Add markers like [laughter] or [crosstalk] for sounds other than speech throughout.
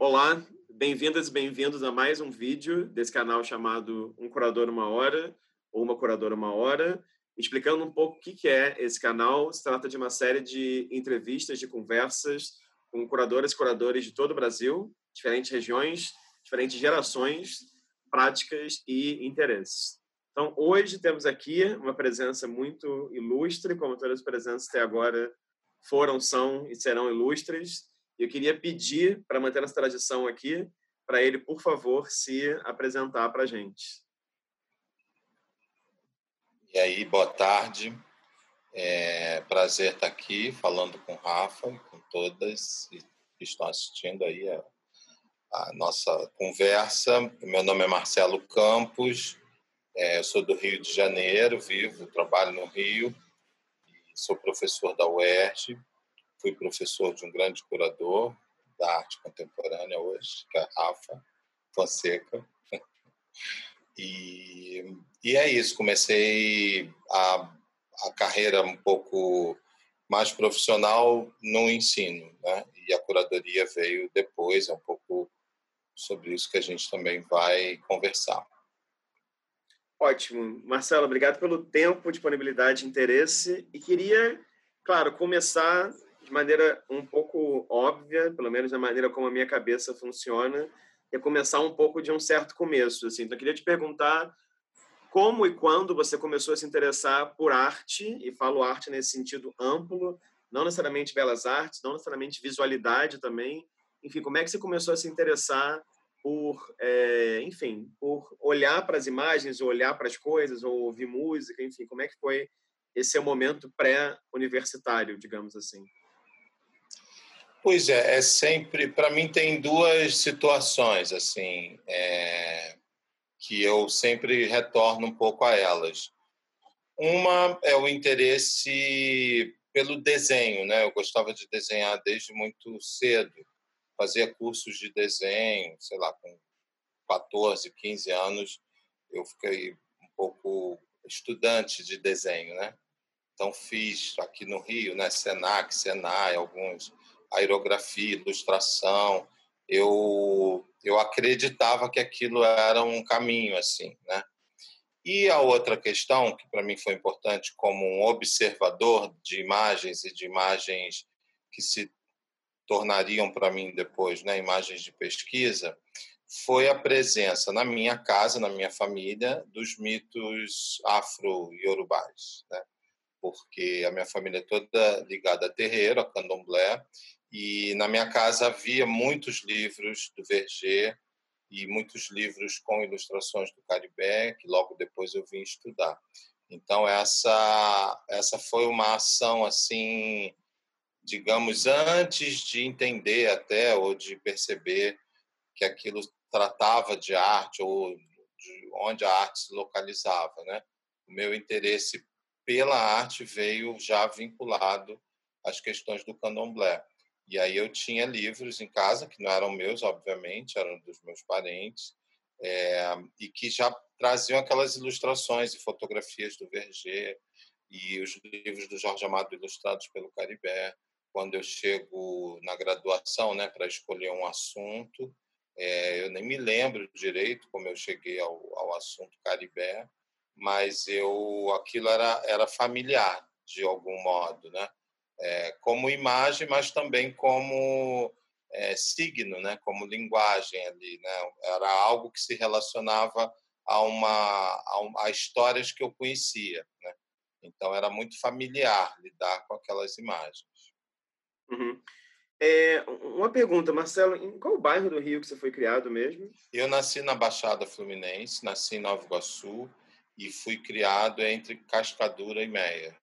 Olá, bem-vindas e bem-vindos a mais um vídeo desse canal chamado Um Curador Uma Hora ou Uma Curadora Uma Hora, explicando um pouco o que é esse canal. Se trata de uma série de entrevistas, de conversas com curadoras e curadores de todo o Brasil, diferentes regiões, diferentes gerações, práticas e interesses. Então, hoje temos aqui uma presença muito ilustre, como todas as presenças até agora foram, são e serão ilustres. Eu queria pedir, para manter essa tradição aqui, para ele, por favor, se apresentar para a gente. E aí, boa tarde. É prazer estar aqui falando com o Rafa e com todas que estão assistindo aí a, a nossa conversa. Meu nome é Marcelo Campos, é, eu sou do Rio de Janeiro, vivo, trabalho no Rio, sou professor da UERJ, fui professor de um grande curador da arte contemporânea hoje, que é Rafa Fonseca. [laughs] E, e é isso, comecei a, a carreira um pouco mais profissional no ensino, né? E a curadoria veio depois, é um pouco sobre isso que a gente também vai conversar. Ótimo. Marcelo, obrigado pelo tempo, disponibilidade, interesse. E queria, claro, começar de maneira um pouco óbvia, pelo menos da maneira como a minha cabeça funciona, é começar um pouco de um certo começo. Assim. Então, eu queria te perguntar como e quando você começou a se interessar por arte, e falo arte nesse sentido amplo, não necessariamente belas artes, não necessariamente visualidade também. Enfim, como é que você começou a se interessar por, é, enfim, por olhar para as imagens, ou olhar para as coisas, ou ouvir música, enfim, como é que foi esse seu momento pré-universitário, digamos assim? Pois é, é sempre. Para mim, tem duas situações, assim, é, que eu sempre retorno um pouco a elas. Uma é o interesse pelo desenho, né? Eu gostava de desenhar desde muito cedo. Fazia cursos de desenho, sei lá, com 14, 15 anos, eu fiquei um pouco estudante de desenho, né? Então fiz aqui no Rio, né, Senac, Senai, alguns aerografia, ilustração, eu eu acreditava que aquilo era um caminho assim, né? E a outra questão que para mim foi importante como um observador de imagens e de imagens que se tornariam para mim depois, né, imagens de pesquisa, foi a presença na minha casa, na minha família, dos mitos afro-iorubais, né? Porque a minha família é toda ligada a terreiro, a candomblé, e na minha casa havia muitos livros do Verger e muitos livros com ilustrações do Caribé, que logo depois eu vim estudar. Então essa essa foi uma ação assim, digamos, antes de entender até ou de perceber que aquilo tratava de arte ou de onde a arte se localizava, né? O meu interesse pela arte veio já vinculado às questões do candomblé. E aí eu tinha livros em casa, que não eram meus, obviamente, eram dos meus parentes, é, e que já traziam aquelas ilustrações e fotografias do Verger e os livros do Jorge Amado ilustrados pelo Caribé. Quando eu chego na graduação, né, para escolher um assunto, é, eu nem me lembro direito como eu cheguei ao, ao assunto Caribé, mas eu aquilo era era familiar de algum modo, né? É, como imagem, mas também como é, signo, né? como linguagem ali. Né? Era algo que se relacionava a, uma, a, a histórias que eu conhecia. Né? Então, era muito familiar lidar com aquelas imagens. Uhum. É, uma pergunta, Marcelo, em qual bairro do Rio que você foi criado mesmo? Eu nasci na Baixada Fluminense, nasci em Nova Iguaçu e fui criado entre Cascadura e Meia.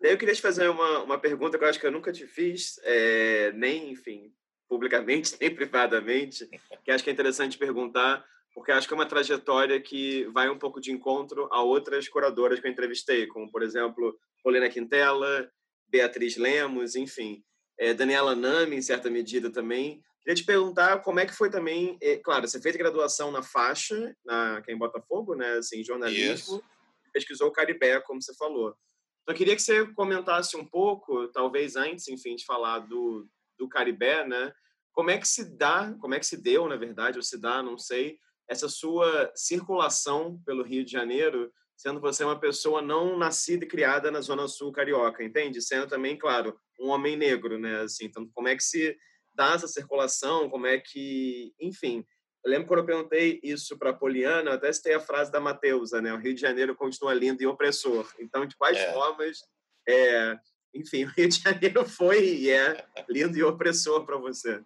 Eu queria te fazer uma, uma pergunta que eu acho que eu nunca te fiz, é, nem, enfim, publicamente, [laughs] nem privadamente, que acho que é interessante perguntar, porque acho que é uma trajetória que vai um pouco de encontro a outras curadoras que eu entrevistei, como, por exemplo, Polina Quintela, Beatriz Lemos, enfim, é, Daniela Nami, em certa medida também. Queria te perguntar como é que foi também, é, claro, você fez graduação na faixa, na, aqui em Botafogo, né, assim, jornalismo, Isso. pesquisou o Caribé, como você falou. Eu queria que você comentasse um pouco, talvez antes, enfim, de falar do, do Caribé, né? como é que se dá, como é que se deu, na verdade, ou se dá, não sei, essa sua circulação pelo Rio de Janeiro, sendo você uma pessoa não nascida e criada na Zona Sul carioca, entende? Sendo também, claro, um homem negro, né? Assim, então, como é que se dá essa circulação? Como é que, enfim, eu lembro quando eu perguntei isso para a Poliana, eu até citei a frase da Mateusa, né? O Rio de Janeiro continua lindo e opressor. Então, de quais é. formas, é, enfim, [laughs] o Rio de Janeiro foi e é lindo e opressor para você?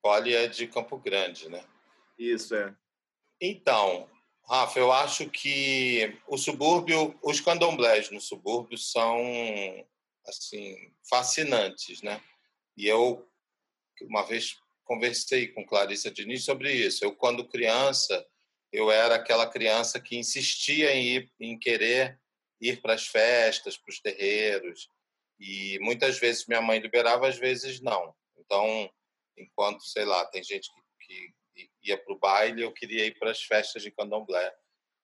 Poli é de Campo Grande, né? Isso, é. Então, Rafa, eu acho que o subúrbio, os candomblés no subúrbio são, assim, fascinantes, né? E eu, uma vez conversei com Clarissa Diniz sobre isso. Eu, quando criança, eu era aquela criança que insistia em ir, em querer ir para as festas, para os terreiros, e muitas vezes minha mãe liberava, às vezes não. Então, enquanto, sei lá, tem gente que, que ia para o baile, eu queria ir para as festas de candomblé.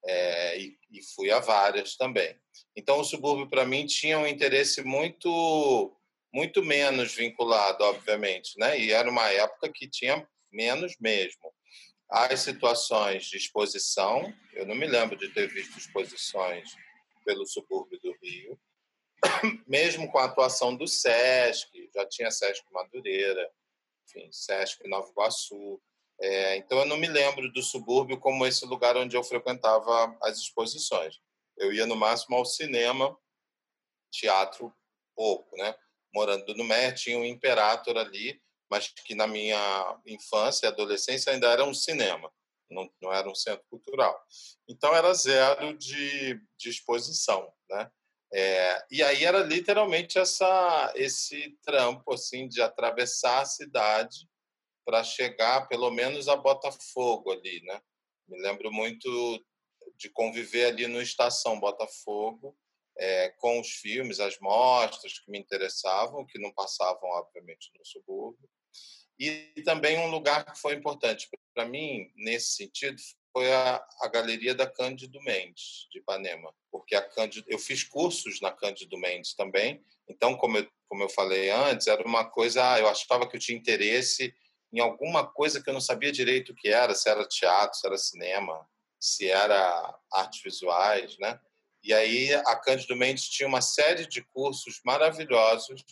É, e, e, fui a várias também. Então, o subúrbio, para mim, tinha um interesse muito muito menos vinculado, obviamente, né? E era uma época que tinha menos mesmo. As situações de exposição, eu não me lembro de ter visto exposições pelo subúrbio do Rio, [coughs] mesmo com a atuação do SESC, já tinha SESC Madureira, enfim, SESC Nova Iguaçu. É, então, eu não me lembro do subúrbio como esse lugar onde eu frequentava as exposições. Eu ia, no máximo, ao cinema, teatro, pouco, né? Morando no Mer, tinha um Imperator ali, mas que na minha infância e adolescência ainda era um cinema, não, não era um centro cultural. Então era zero de, de exposição, né? É, e aí era literalmente essa esse trampo assim de atravessar a cidade para chegar pelo menos a Botafogo ali, né? Me lembro muito de conviver ali no Estação Botafogo é, com os filmes, as mostras que me interessavam, que não passavam, obviamente, no subúrbio. E também um lugar que foi importante para mim, nesse sentido, foi a, a Galeria da Cândido Mendes, de Ipanema. Porque a Cândido, eu fiz cursos na Cândido Mendes também, então, como eu, como eu falei antes, era uma coisa, ah, eu achava que eu tinha interesse em alguma coisa que eu não sabia direito o que era, se era teatro, se era cinema, se era artes visuais, né? E aí a Cândido Mendes tinha uma série de cursos maravilhosos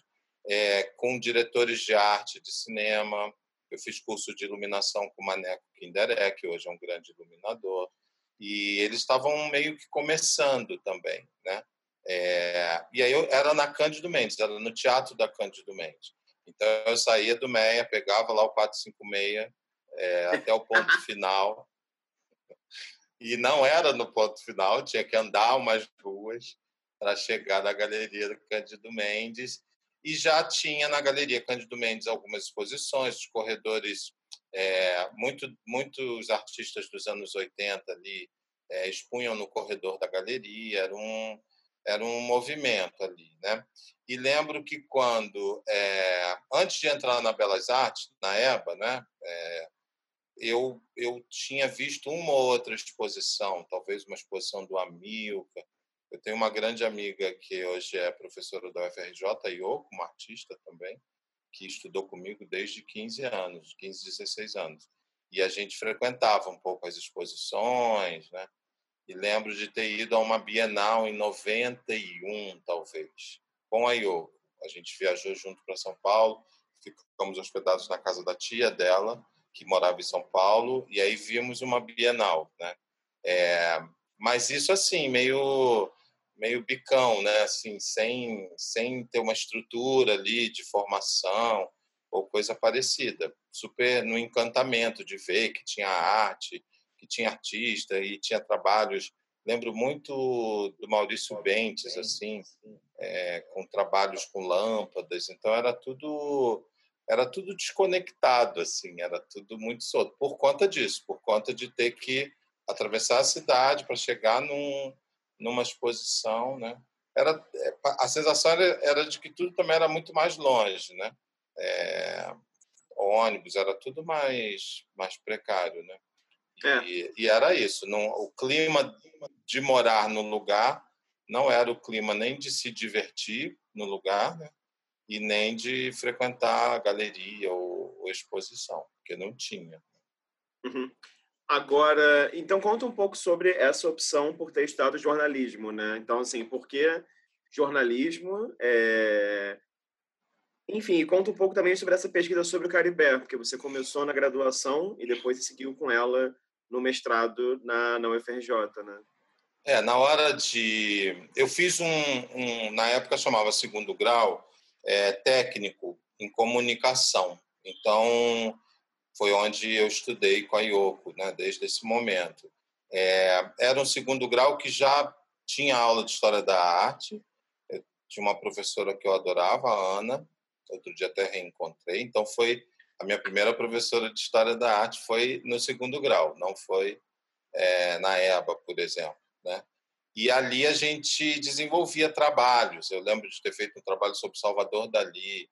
é, com diretores de arte de cinema. Eu fiz curso de iluminação com o Maneco Kinderé, que hoje é um grande iluminador. E eles estavam meio que começando também, né? É, e aí eu era na Cândido Mendes, era no teatro da Cândido Mendes. Então eu saía do Meia, pegava lá o 456 é, até o ponto [laughs] final e não era no ponto final, tinha que andar umas ruas para chegar na Galeria do Cândido Mendes. E já tinha na Galeria Cândido Mendes algumas exposições, os corredores, é, muito, muitos artistas dos anos 80 ali é, expunham no corredor da galeria, era um, era um movimento ali. Né? E lembro que quando, é, antes de entrar na Belas Artes, na EBA, né, é, eu, eu tinha visto uma ou outra exposição, talvez uma exposição do Amilcar. Eu tenho uma grande amiga que hoje é professora da UFRJ, Yoko, uma artista também, que estudou comigo desde 15 anos, 15, 16 anos. E a gente frequentava um pouco as exposições, né? E lembro de ter ido a uma Bienal em 91, talvez, com a Yoko. A gente viajou junto para São Paulo, ficamos hospedados na casa da tia dela, que morava em São Paulo, e aí vimos uma Bienal, né? É, mas isso assim, meio meio bicão, né? Assim, sem sem ter uma estrutura ali de formação ou coisa parecida. Super no encantamento de ver que tinha arte, que tinha artista e tinha trabalhos. Lembro muito do Maurício Bentes, assim, é, com trabalhos com lâmpadas. Então era tudo era tudo desconectado, assim, era tudo muito solto, por conta disso, por conta de ter que atravessar a cidade para chegar num, numa exposição, né? Era, é, a sensação era, era, de que tudo também era muito mais longe, né? É, ônibus, era tudo mais, mais precário, né? É. E, e, era isso, não, o clima de morar no lugar não era o clima nem de se divertir no lugar, né? E nem de frequentar a galeria ou, ou exposição, porque não tinha. Uhum. Agora, então conta um pouco sobre essa opção por ter estudado jornalismo, né? Então, assim, por que jornalismo? É... Enfim, conta um pouco também sobre essa pesquisa sobre o Caribé, porque você começou na graduação e depois seguiu com ela no mestrado na, na UFRJ, né? É, na hora de... Eu fiz um, um na época chamava segundo grau, é, técnico em comunicação. Então, foi onde eu estudei com a Yoko, né, desde esse momento. É, era um segundo grau que já tinha aula de História da Arte. Eu tinha uma professora que eu adorava, a Ana, outro dia até reencontrei. Então, foi a minha primeira professora de História da Arte foi no segundo grau, não foi é, na EBA, por exemplo. Né? E ali a gente desenvolvia trabalhos. Eu lembro de ter feito um trabalho sobre Salvador Dali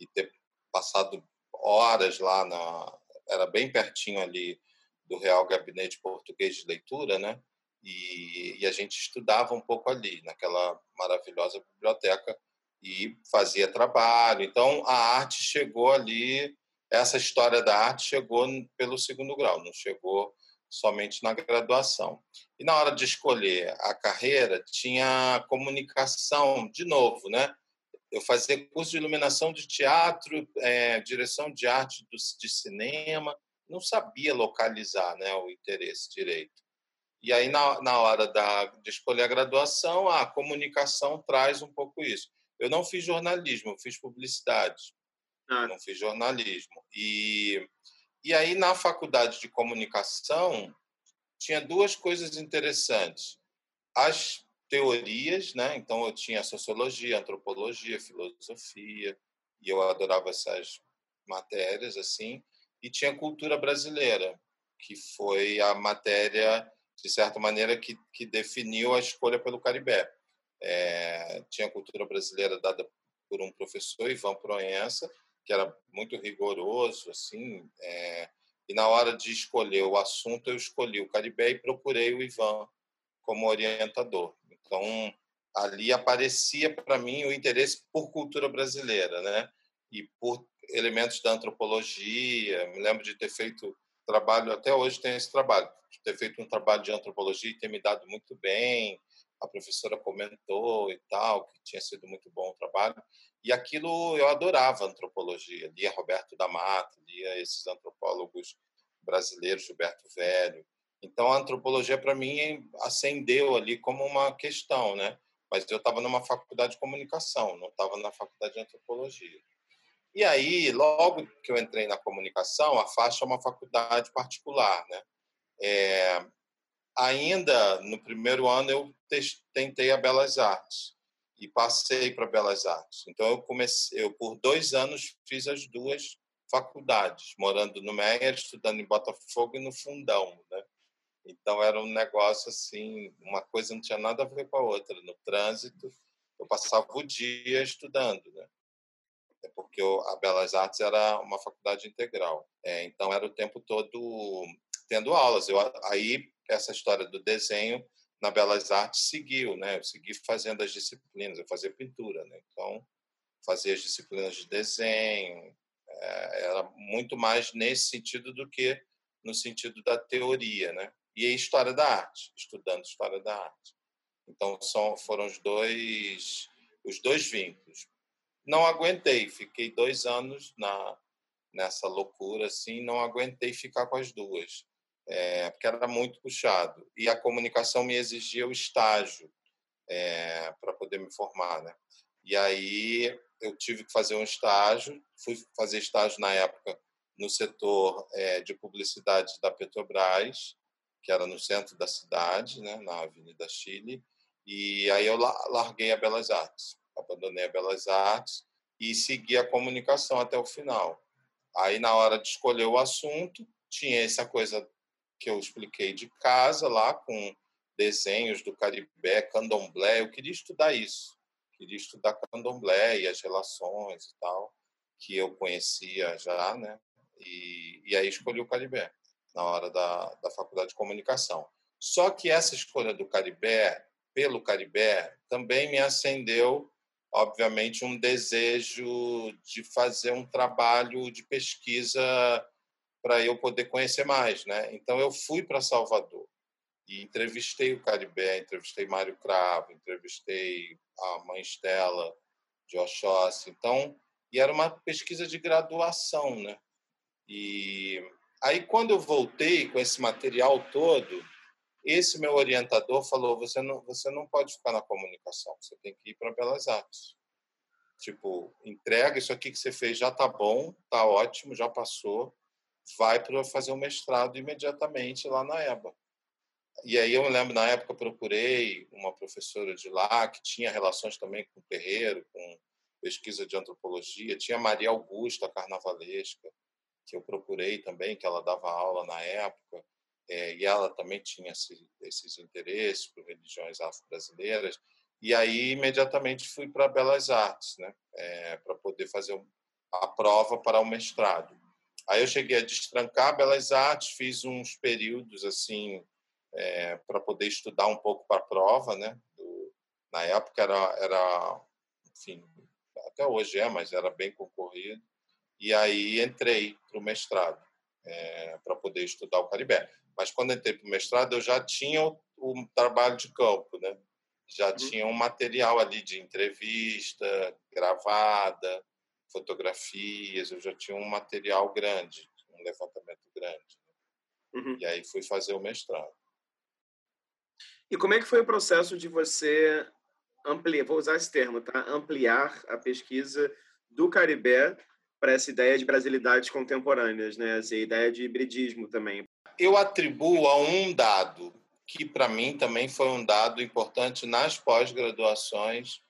e ter passado horas lá na era bem pertinho ali do Real Gabinete Português de Leitura, né? E, e a gente estudava um pouco ali naquela maravilhosa biblioteca e fazia trabalho. Então a arte chegou ali, essa história da arte chegou pelo segundo grau, não chegou somente na graduação. E na hora de escolher a carreira, tinha comunicação, de novo, né? Eu fazia curso de iluminação de teatro, é, direção de arte do, de cinema, não sabia localizar né, o interesse direito. E aí, na, na hora da, de escolher a graduação, a comunicação traz um pouco isso. Eu não fiz jornalismo, eu fiz publicidade. Ah. Não fiz jornalismo. E e aí, na faculdade de comunicação, tinha duas coisas interessantes. As teorias, né? Então, eu tinha sociologia, antropologia, filosofia, e eu adorava essas matérias, assim. E tinha cultura brasileira, que foi a matéria, de certa maneira, que, que definiu a escolha pelo Caribé. É, tinha cultura brasileira dada por um professor, Ivan Proença, que era muito rigoroso, assim. É, e na hora de escolher o assunto, eu escolhi o Caribé e procurei o Ivan como orientador. Então, ali aparecia para mim o interesse por cultura brasileira, né? E por elementos da antropologia. Me lembro de ter feito trabalho, até hoje tem esse trabalho, de ter feito um trabalho de antropologia e ter me dado muito bem. A professora comentou e tal, que tinha sido muito bom o trabalho. E aquilo eu adorava antropologia, lia Roberto da Mata, lia esses antropólogos brasileiros, Gilberto Velho. Então a antropologia para mim acendeu ali como uma questão, né? Mas eu estava numa faculdade de comunicação, não estava na faculdade de antropologia. E aí, logo que eu entrei na comunicação, a faixa é uma faculdade particular, né? É, ainda no primeiro ano eu tentei a Belas Artes e passei para Belas Artes. Então eu comecei, eu por dois anos fiz as duas faculdades, morando no Meyer, estudando em Botafogo e no Fundão, né? Então era um negócio assim, uma coisa não tinha nada a ver com a outra. No trânsito, eu passava o dia estudando, né? É porque a Belas Artes era uma faculdade integral. É, então era o tempo todo tendo aulas. Eu aí essa história do desenho na Belas Artes seguiu, né? Eu segui fazendo as disciplinas, eu fazia pintura, né? Então, fazia as disciplinas de desenho, é, era muito mais nesse sentido do que no sentido da teoria, né? E história da arte, estudando história da arte. Então, são, foram os dois, os dois vínculos. Não aguentei, fiquei dois anos na nessa loucura, assim, não aguentei ficar com as duas é, porque era muito puxado. E a comunicação me exigia o estágio é, para poder me formar. Né? E aí eu tive que fazer um estágio, fui fazer estágio na época no setor é, de publicidade da Petrobras, que era no centro da cidade, né, na Avenida Chile, e aí eu larguei a Belas Artes, abandonei a Belas Artes e segui a comunicação até o final. Aí, na hora de escolher o assunto, tinha essa coisa que eu expliquei de casa lá com desenhos do Caribé, candomblé. Eu queria estudar isso, queria estudar candomblé e as relações e tal, que eu conhecia já, né? E, e aí escolhi o Caribé na hora da, da faculdade de comunicação. Só que essa escolha do Caribé, pelo Caribé, também me acendeu obviamente, um desejo de fazer um trabalho de pesquisa para eu poder conhecer mais, né? Então eu fui para Salvador e entrevistei o Caribé, entrevistei Mário Cravo, entrevistei a mãe Estela de Oxóssi. Então, e era uma pesquisa de graduação, né? E aí quando eu voltei com esse material todo, esse meu orientador falou: você não, você não pode ficar na comunicação, você tem que ir para Belas Artes. Tipo, entrega isso aqui que você fez, já tá bom, tá ótimo, já passou, vai para fazer o mestrado imediatamente lá na EBA. E aí eu me lembro, na época, procurei uma professora de lá que tinha relações também com o terreiro, com pesquisa de antropologia. Tinha Maria Augusta Carnavalesca, que eu procurei também, que ela dava aula na época é, e ela também tinha esse, esses interesses por religiões afro-brasileiras. E aí, imediatamente, fui para Belas Artes, né, é, para poder fazer a prova para o mestrado. Aí eu cheguei a destrancar Belas Artes, fiz uns períodos assim é, para poder estudar um pouco para a prova, né? Do, na época era, era, enfim, até hoje é, mas era bem concorrido. E aí entrei para o mestrado é, para poder estudar o Caribé. Mas quando entrei para o mestrado, eu já tinha o, o trabalho de campo, né? Já uhum. tinha um material ali de entrevista, gravada, fotografias, eu já tinha um material grande, um levantamento grande. Né? Uhum. E aí fui fazer o mestrado. E como é que foi o processo de você ampliar, vou usar esse termo, tá? Ampliar a pesquisa do Caribé para essa ideia de brasilidades contemporâneas, né? Essa ideia de hibridismo também eu atribuo a um dado que para mim também foi um dado importante nas pós-graduações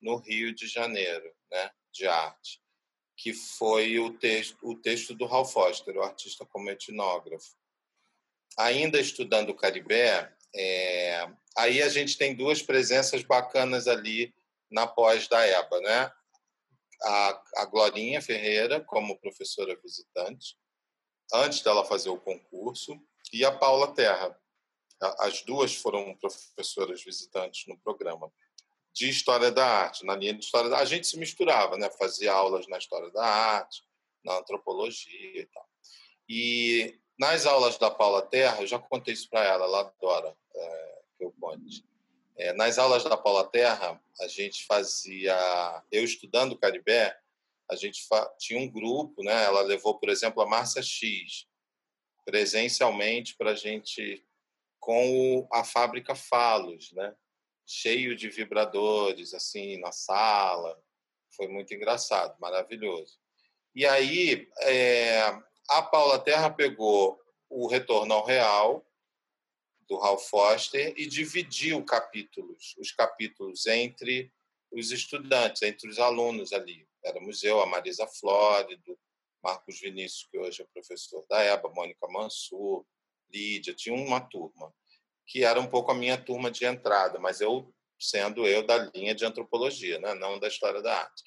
no Rio de Janeiro, né, de arte, que foi o texto, o texto do Ralph Foster, o artista como etnógrafo. Ainda estudando o Caribé, é, aí a gente tem duas presenças bacanas ali na pós da EBA, né? A, a Glorinha Ferreira como professora visitante antes dela fazer o concurso, e a Paula Terra. As duas foram professoras visitantes no programa de História da Arte, na linha de História da Arte. A gente se misturava, né? fazia aulas na História da Arte, na Antropologia e tal. E nas aulas da Paula Terra, eu já contei isso para ela, ela adora é, que eu conte. É, nas aulas da Paula Terra, a gente fazia, eu estudando Caribé, a gente tinha um grupo, né? Ela levou, por exemplo, a Márcia X presencialmente para a gente com a fábrica Falos, né? Cheio de vibradores assim na sala, foi muito engraçado, maravilhoso. E aí é, a Paula Terra pegou o Retorno ao Real do Ralph Foster e dividiu capítulos, os capítulos entre os estudantes, entre os alunos ali. Éramos eu, a Marisa Flórido, Marcos Vinícius, que hoje é professor da EBA, Mônica Mansur, Lídia, tinha uma turma, que era um pouco a minha turma de entrada, mas eu sendo eu da linha de antropologia, né? não da história da arte.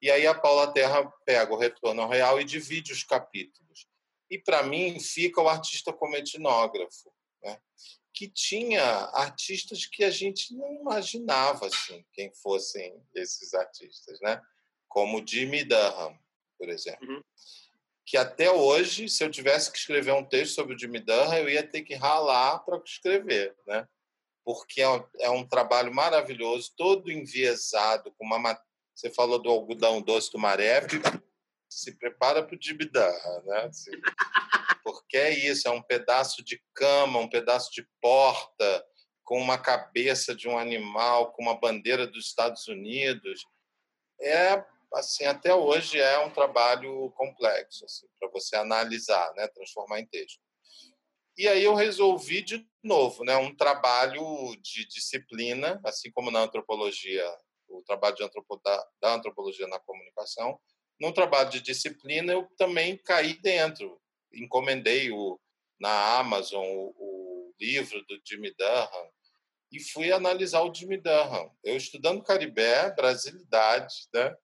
E aí a Paula Terra pega o Retorno ao Real e divide os capítulos. E, para mim, fica o artista como etnógrafo, né? que tinha artistas que a gente não imaginava assim, quem fossem esses artistas. Né? como Jimmy Durham, por exemplo. Uhum. Que até hoje, se eu tivesse que escrever um texto sobre o Jimmy Durham, eu ia ter que ralar para escrever, né? Porque é um, é um, trabalho maravilhoso, todo enviesado, com uma. Você falou do algodão doce do maré, se prepara para o Jimmy Durham, né? Assim, porque é isso, é um pedaço de cama, um pedaço de porta, com uma cabeça de um animal, com uma bandeira dos Estados Unidos. É assim, até hoje é um trabalho complexo assim, para você analisar, né, transformar em texto. E aí eu resolvi de novo, né, um trabalho de disciplina, assim como na antropologia, o trabalho antropo, da, da antropologia na comunicação, num trabalho de disciplina eu também caí dentro, encomendei o, na Amazon o, o livro do Jimmy Durham e fui analisar o Jimmy Durham. Eu estudando Caribé, Brasilidade, né?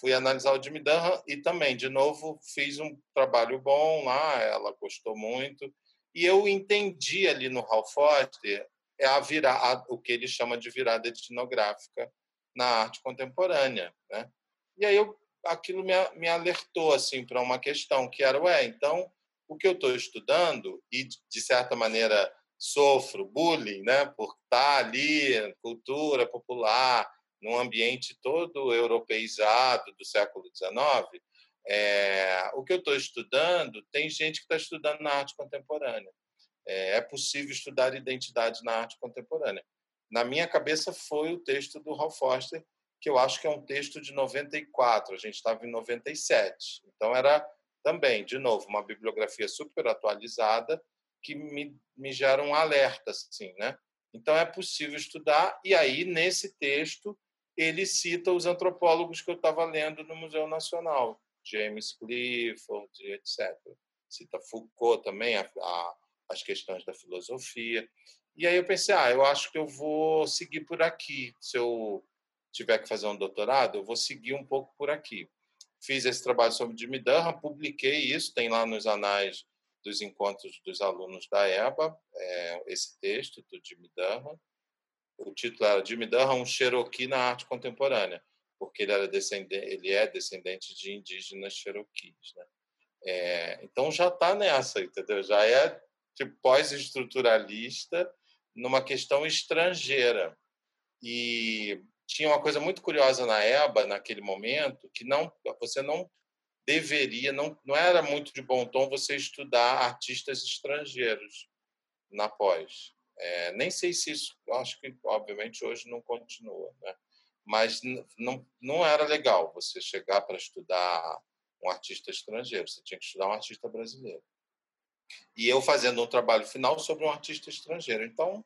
Fui analisar o Jimmy Durham e também, de novo, fiz um trabalho bom lá, ela gostou muito. E eu entendi ali no Hal Foster é a virar, o que ele chama de virada etnográfica na arte contemporânea, né? E aí eu, aquilo me, me alertou assim para uma questão que era, ué, então o que eu estou estudando e de certa maneira sofro bullying, né, por estar ali, cultura popular, num ambiente todo europeizado do século XIX, é, o que eu estou estudando, tem gente que está estudando na arte contemporânea. É, é, possível estudar identidade na arte contemporânea. Na minha cabeça foi o texto do Ralph Foster, que eu acho que é um texto de 94, a gente estava em 97. Então era também, de novo, uma bibliografia super atualizada que me, me gera um alerta, assim, né? Então é possível estudar e aí nesse texto ele cita os antropólogos que eu estava lendo no Museu Nacional, James Clifford, etc. Cita Foucault também, a, a, as questões da filosofia. E aí eu pensei, ah, eu acho que eu vou seguir por aqui. Se eu tiver que fazer um doutorado, eu vou seguir um pouco por aqui. Fiz esse trabalho sobre Jimmy Durham, publiquei isso, tem lá nos anais dos encontros dos alunos da EBA, é, esse texto do Jimmy Durham. O título era Jimmy Durham, um Cherokee na arte contemporânea porque ele, era descendente, ele é descendente de indígenas cherokees. Né? É, então já está nessa, entendeu? Já é tipo, pós-estruturalista numa questão estrangeira. E tinha uma coisa muito curiosa na EBA, naquele momento, que não você não deveria, não, não era muito de bom tom você estudar artistas estrangeiros na pós. É, nem sei se isso, acho que, obviamente, hoje não continua. Né? mas não, não era legal você chegar para estudar um artista estrangeiro, você tinha que estudar um artista brasileiro. E eu fazendo um trabalho final sobre um artista estrangeiro. Então,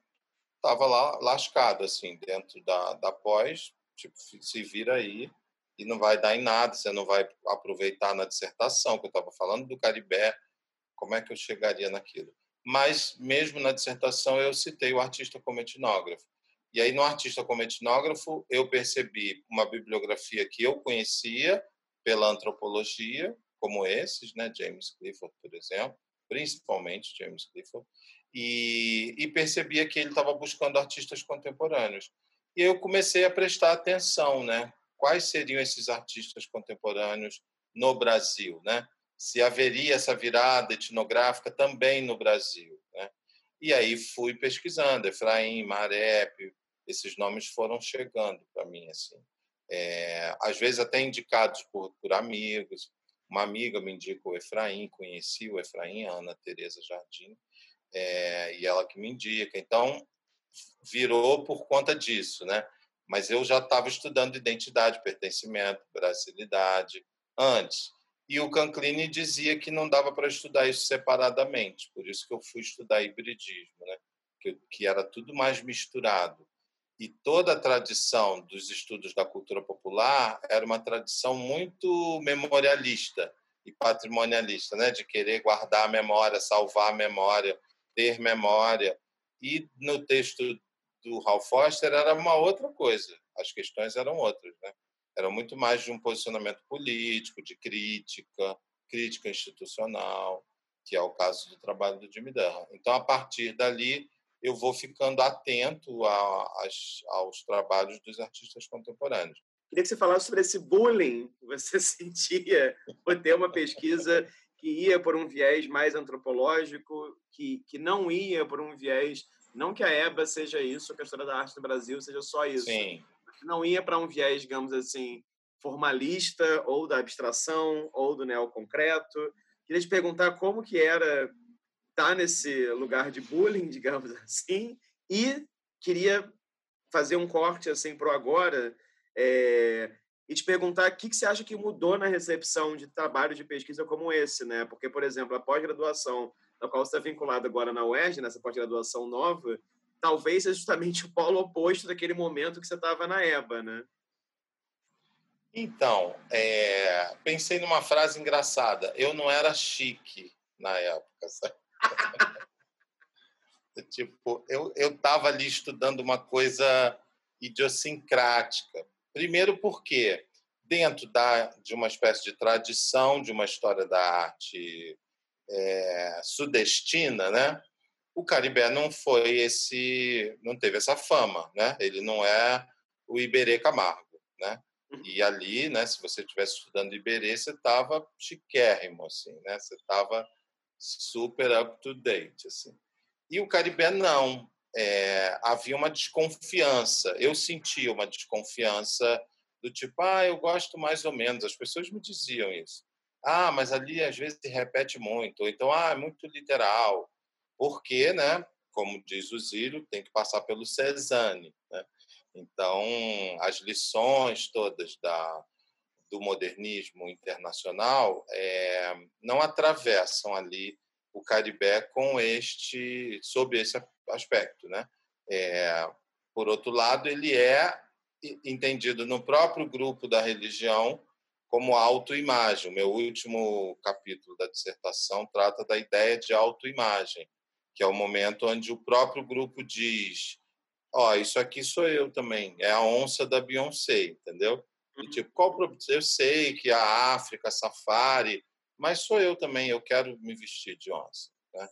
estava lá lascado, assim, dentro da, da pós, tipo, se vira aí e não vai dar em nada, você não vai aproveitar na dissertação, que eu estava falando do Caribé, como é que eu chegaria naquilo? Mas, mesmo na dissertação, eu citei o artista como etnógrafo. E aí, no artista como etnógrafo, eu percebi uma bibliografia que eu conhecia pela antropologia, como esses, né, James Clifford, por exemplo, principalmente James Clifford, e, e percebia que ele estava buscando artistas contemporâneos. E eu comecei a prestar atenção, né? Quais seriam esses artistas contemporâneos no Brasil, né? Se haveria essa virada etnográfica também no Brasil, né? E aí fui pesquisando, Efraim, Marep, esses nomes foram chegando para mim assim. É, às vezes até indicados por, por amigos. Uma amiga me indica o Efraim conheci o Efraim a Ana Teresa Jardim é, e ela que me indica. Então virou por conta disso né. Mas eu já estava estudando identidade pertencimento brasilidade antes e o Canclini dizia que não dava para estudar isso separadamente por isso que eu fui estudar hibridismo né que, que era tudo mais misturado e toda a tradição dos estudos da cultura popular era uma tradição muito memorialista e patrimonialista, né? de querer guardar a memória, salvar a memória, ter memória. E no texto do Ralph Foster era uma outra coisa, as questões eram outras. Né? Eram muito mais de um posicionamento político, de crítica, crítica institucional, que é o caso do trabalho do Jimmy Durham. Então, a partir dali, eu vou ficando atento a, as, aos trabalhos dos artistas contemporâneos. Queria que você falasse sobre esse bullying que você [laughs] sentia por ter uma pesquisa que ia por um viés mais antropológico, que, que não ia por um viés. Não que a EBA seja isso, que a história da arte no Brasil seja só isso. Sim. Não ia para um viés, digamos assim, formalista, ou da abstração, ou do neoconcreto. Queria te perguntar como que era tá nesse lugar de bullying, [laughs] digamos assim, e queria fazer um corte assim para agora é, e te perguntar o que, que você acha que mudou na recepção de trabalho de pesquisa como esse, né? Porque, por exemplo, a pós-graduação na qual você está vinculado agora na UERJ, nessa pós-graduação nova, talvez seja justamente o polo oposto daquele momento que você estava na EBA, né? Então, é, pensei numa frase engraçada. Eu não era chique na época, sabe? [laughs] tipo, eu eu estava ali estudando uma coisa idiosincrática. Primeiro porque dentro da de uma espécie de tradição de uma história da arte é, sudestina, né? O Caribé não foi esse, não teve essa fama, né? Ele não é o Iberê Camargo, né? Uhum. E ali, né, se você estivesse estudando Iberê, você estava chiquérrimo, assim, né? Você estava super up to date, assim. E o Caribé não. É, havia uma desconfiança. Eu sentia uma desconfiança do tipo, ah, eu gosto mais ou menos. As pessoas me diziam isso. Ah, mas ali às vezes se repete muito. Ou então, ah, é muito literal. Porque, né? Como diz o Zílio, tem que passar pelo Cezanne. Né? Então, as lições todas da, do modernismo internacional é, não atravessam ali o Caribé com este, sob esse aspecto, né? É, por outro lado, ele é entendido no próprio grupo da religião como autoimagem. O meu último capítulo da dissertação trata da ideia de autoimagem, que é o momento onde o próprio grupo diz: ó, oh, isso aqui sou eu também, é a onça da Beyoncé, entendeu? E, uhum. tipo, qual eu sei que a África safari, mas sou eu também, eu quero me vestir de onça, né?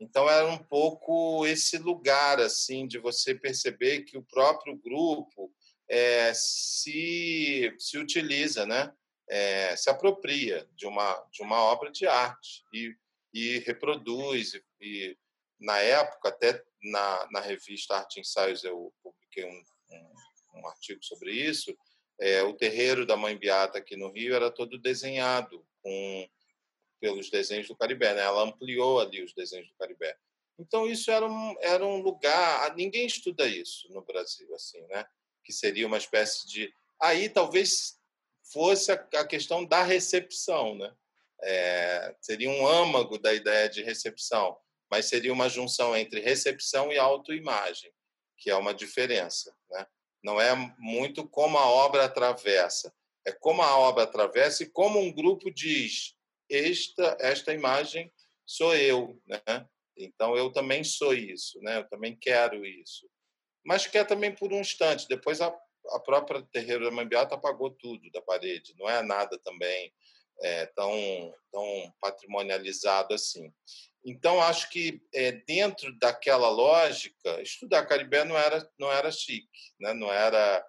Então era um pouco esse lugar assim de você perceber que o próprio grupo é, se se utiliza, né? É, se apropria de uma de uma obra de arte e, e reproduz e, e na época até na, na revista Arte Ensaios eu publiquei um, um, um artigo sobre isso. É, o terreiro da Mãe Beata aqui no Rio era todo desenhado com pelos desenhos do Caribé, né? Ela ampliou ali os desenhos do Caribé. Então isso era um, era um lugar, ninguém estuda isso no Brasil assim, né? Que seria uma espécie de aí talvez fosse a, a questão da recepção, né? É, seria um âmago da ideia de recepção mas seria uma junção entre recepção e autoimagem, que é uma diferença. Né? Não é muito como a obra atravessa, é como a obra atravessa e como um grupo diz: esta, esta imagem sou eu. Né? Então, eu também sou isso, né? eu também quero isso. Mas quer também por um instante. Depois, a, a própria Terreiro da Mambiata apagou tudo da parede, não é nada também é, tão, tão patrimonializado assim. Então, acho que é, dentro daquela lógica, estudar Caribé não era, não era chique, né? não era,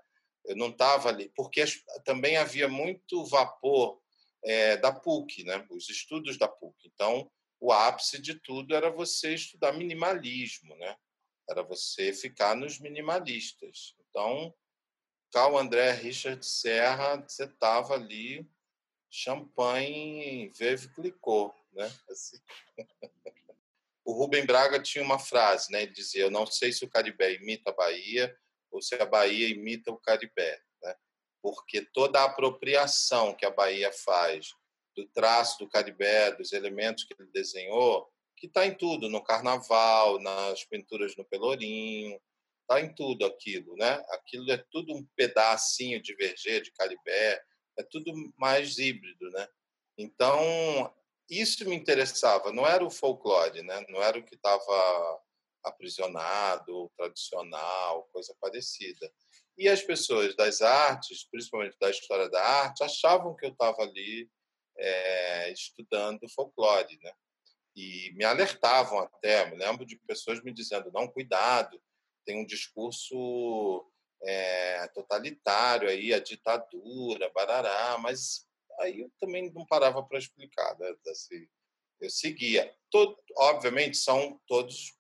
eu não estava ali, porque também havia muito vapor é, da PUC, né? os estudos da PUC. Então, o ápice de tudo era você estudar minimalismo, né? era você ficar nos minimalistas. Então, Carl André Richard Serra, você estava ali, champanhe, veve clicou né? Assim. O Rubem Braga tinha uma frase, né? Ele dizia: "Eu não sei se o Caribé imita a Bahia ou se a Bahia imita o Caribé, né? Porque toda a apropriação que a Bahia faz do traço do Caribé, dos elementos que ele desenhou, que está em tudo, no Carnaval, nas pinturas no Pelourinho, está em tudo aquilo, né? Aquilo é tudo um pedacinho de verger, de Caribé, é tudo mais híbrido, né? Então, isso me interessava, não era o folclore, né? não era o que estava aprisionado, tradicional, coisa parecida. E as pessoas das artes, principalmente da história da arte, achavam que eu estava ali é, estudando folclore, né? E me alertavam até, me lembro de pessoas me dizendo, não, cuidado, tem um discurso é, totalitário aí, a ditadura, barará, mas aí eu também não parava para explicar, né? Assim, eu seguia. Todo, obviamente, são todos,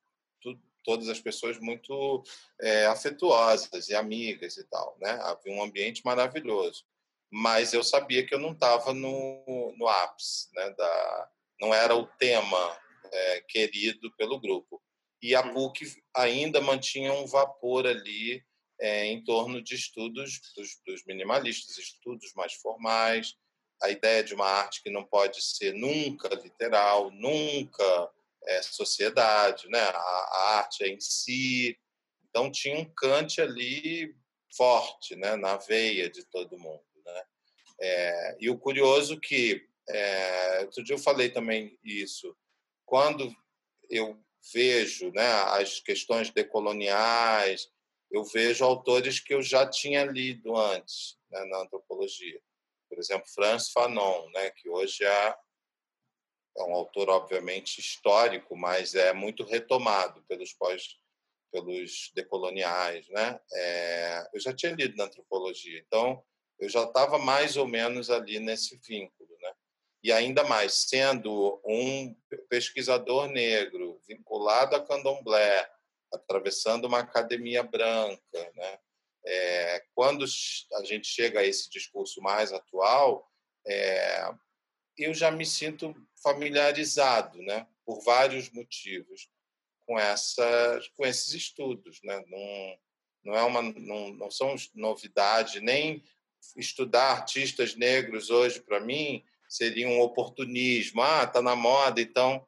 todas as pessoas muito é, afetuosas e amigas e tal, né? Havia um ambiente maravilhoso. Mas eu sabia que eu não estava no, no ápice, né? Da, não era o tema é, querido pelo grupo. E a PUC ainda mantinha um vapor ali é, em torno de estudos dos, dos minimalistas, estudos mais formais, a ideia de uma arte que não pode ser nunca literal, nunca é, sociedade, né? A, a, arte é em si. Então tinha um Kant ali forte, né? Na veia de todo mundo, né? É, e o curioso que é, outro dia eu falei também isso quando eu vejo, né? As questões decoloniais, eu vejo autores que eu já tinha lido antes né, na antropologia por exemplo, Franz Fanon, né, que hoje é, é um autor, obviamente, histórico, mas é muito retomado pelos pós pelos decoloniais, né? É, eu já tinha lido na antropologia, então eu já estava mais ou menos ali nesse vínculo, né? E ainda mais sendo um pesquisador negro vinculado a Candomblé, atravessando uma academia branca, né? É, quando a gente chega a esse discurso mais atual, é, eu já me sinto familiarizado, né? Por vários motivos com essa, com esses estudos, né? Não, não é uma, não, não são novidade nem estudar artistas negros hoje para mim seria um oportunismo. Ah, tá na moda, então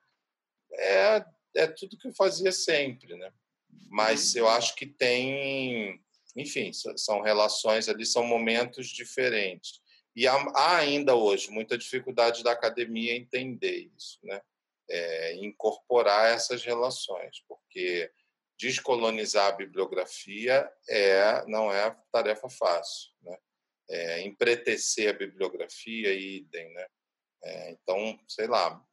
é é tudo que eu fazia sempre, né? Mas uhum. eu acho que tem, enfim, são relações ali, são momentos diferentes. E há, ainda hoje muita dificuldade da academia entender isso, né? É, incorporar essas relações, porque descolonizar a bibliografia é não é tarefa fácil, né? É, empretecer a bibliografia idem, né? É, então, sei lá,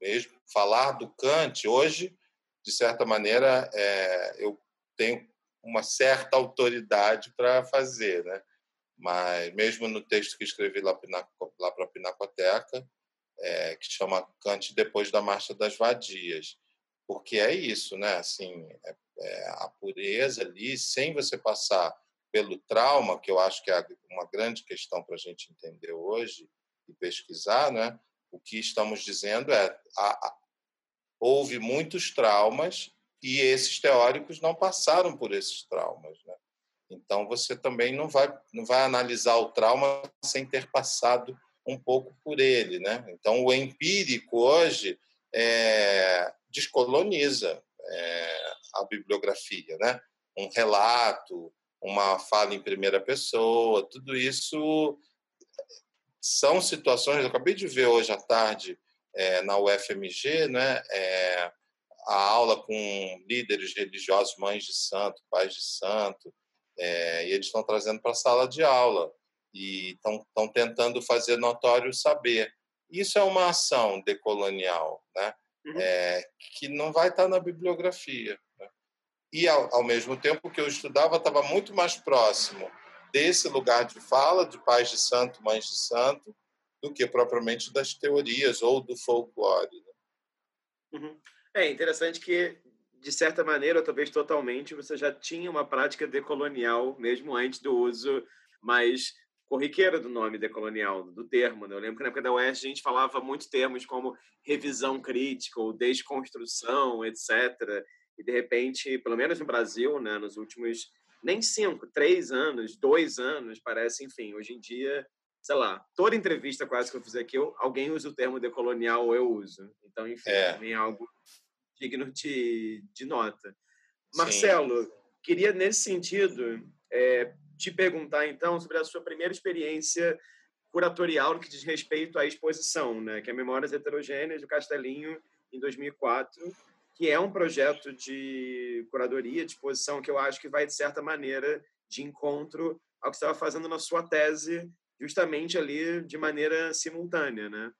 mesmo falar do Kant hoje, de certa maneira, é, eu tenho uma certa autoridade para fazer, né? Mas mesmo no texto que escrevi lá, lá para a Pinacoteca, é, que chama Kant depois da Marcha das Vadias, porque é isso, né? Assim, é, é a pureza ali, sem você passar pelo trauma, que eu acho que é uma grande questão para a gente entender hoje e pesquisar, né? O que estamos dizendo é a, a, houve muitos traumas e esses teóricos não passaram por esses traumas, né? Então você também não vai não vai analisar o trauma sem ter passado um pouco por ele, né? Então o empírico hoje é, descoloniza é, a bibliografia, né? Um relato, uma fala em primeira pessoa, tudo isso são situações. Eu acabei de ver hoje à tarde é, na UFMG, né? É, a aula com líderes religiosos, mães de santo, pais de santo, é, e eles estão trazendo para a sala de aula e estão tentando fazer notório saber. Isso é uma ação decolonial, né? Uhum. É, que não vai estar na bibliografia. Né? E, ao, ao mesmo tempo que eu estudava, estava muito mais próximo desse lugar de fala, de pais de santo, mães de santo, do que propriamente das teorias ou do folclore. Né? Uhum. É interessante que, de certa maneira, ou talvez totalmente, você já tinha uma prática decolonial, mesmo antes do uso mais corriqueiro do nome decolonial, do termo. Né? Eu lembro que na época da UES a gente falava muitos termos como revisão crítica ou desconstrução, etc. E, de repente, pelo menos no Brasil, né, nos últimos nem cinco, três anos, dois anos, parece, enfim, hoje em dia sei lá, toda entrevista quase que eu fiz aqui, eu, alguém usa o termo decolonial ou eu uso. Então, enfim, é. também é algo digno de, de nota. Marcelo, Sim. queria, nesse sentido, é, te perguntar, então, sobre a sua primeira experiência curatorial no que diz respeito à exposição, né, que é Memórias Heterogêneas do Castelinho, em 2004, que é um projeto de curadoria, de exposição, que eu acho que vai, de certa maneira, de encontro ao que você estava fazendo na sua tese justamente ali de maneira simultânea, né?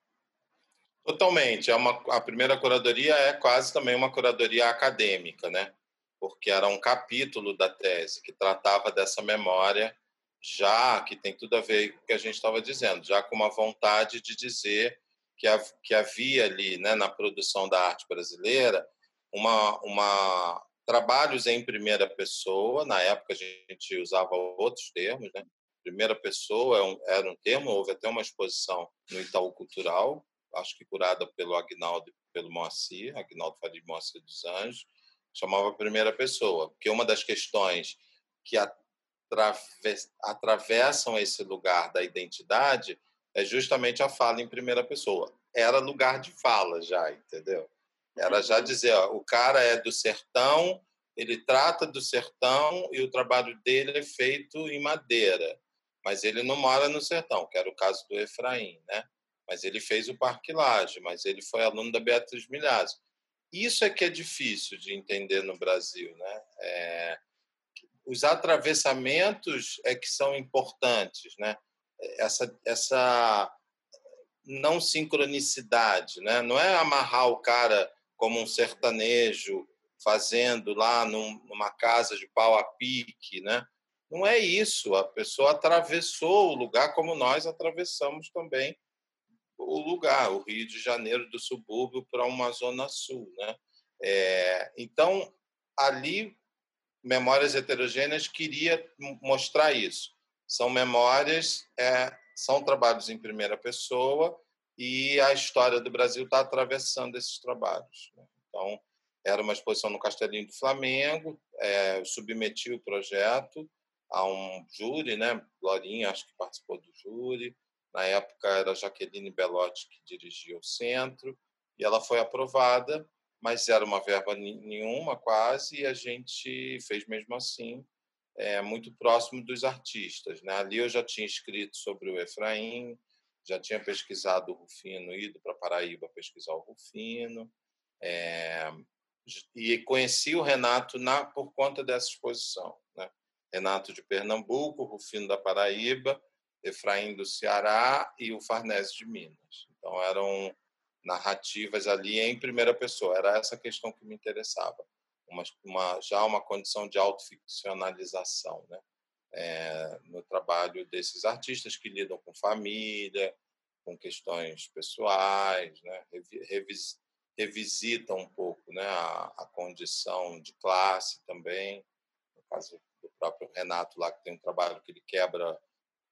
Totalmente. É uma, a primeira curadoria é quase também uma curadoria acadêmica, né? Porque era um capítulo da tese que tratava dessa memória, já que tem tudo a ver com o que a gente estava dizendo, já com uma vontade de dizer que, que havia ali, né, na produção da arte brasileira, uma, uma trabalhos em primeira pessoa. Na época a gente usava outros termos, né? primeira pessoa é era um termo, houve até uma exposição no Itaú Cultural, acho que curada pelo Agnaldo e pelo Moacir, Agnaldo Farid Moacir dos Anjos, chamava primeira pessoa, porque uma das questões que atravessam esse lugar da identidade é justamente a fala em primeira pessoa. Era lugar de fala já, entendeu? Era já uhum. dizer, ó, o cara é do sertão, ele trata do sertão e o trabalho dele é feito em madeira mas ele não mora no sertão, que era o caso do Efraim, né? Mas ele fez o Parque Laje, mas ele foi aluno da Beatriz Milhazzo. Isso é que é difícil de entender no Brasil, né? É, os atravessamentos é que são importantes, né? Essa, essa não sincronicidade, né? Não é amarrar o cara como um sertanejo fazendo lá num, numa casa de pau a pique, né? Não é isso. A pessoa atravessou o lugar como nós atravessamos também o lugar, o Rio de Janeiro do subúrbio para uma zona sul, né? É, então ali Memórias Heterogêneas queria mostrar isso. São memórias, é, são trabalhos em primeira pessoa e a história do Brasil está atravessando esses trabalhos. Né? Então, era uma exposição no Castelinho do Flamengo, é, submeti o projeto a um júri, né? Glorinha, acho que participou do júri. Na época era Jaqueline Belotti que dirigia o centro, e ela foi aprovada mas era uma verba nenhuma quase e a gente fez mesmo assim é, muito próximo dos artistas né ali eu já tinha escrito sobre o Efraim já tinha pesquisado o Rufino ido para Paraíba pesquisar o Rufino é, e conheci o Renato na por conta dessa exposição né? Renato de Pernambuco Rufino da Paraíba Efraim do Ceará e o Farnese de Minas então eram narrativas ali em primeira pessoa. Era essa questão que me interessava. Uma, uma já uma condição de autoficcionalização, né? É, no trabalho desses artistas que lidam com família, com questões pessoais, né? Revis, revisita um pouco né? A, a, condição de classe também. No caso do próprio Renato lá, que tem um trabalho que ele quebra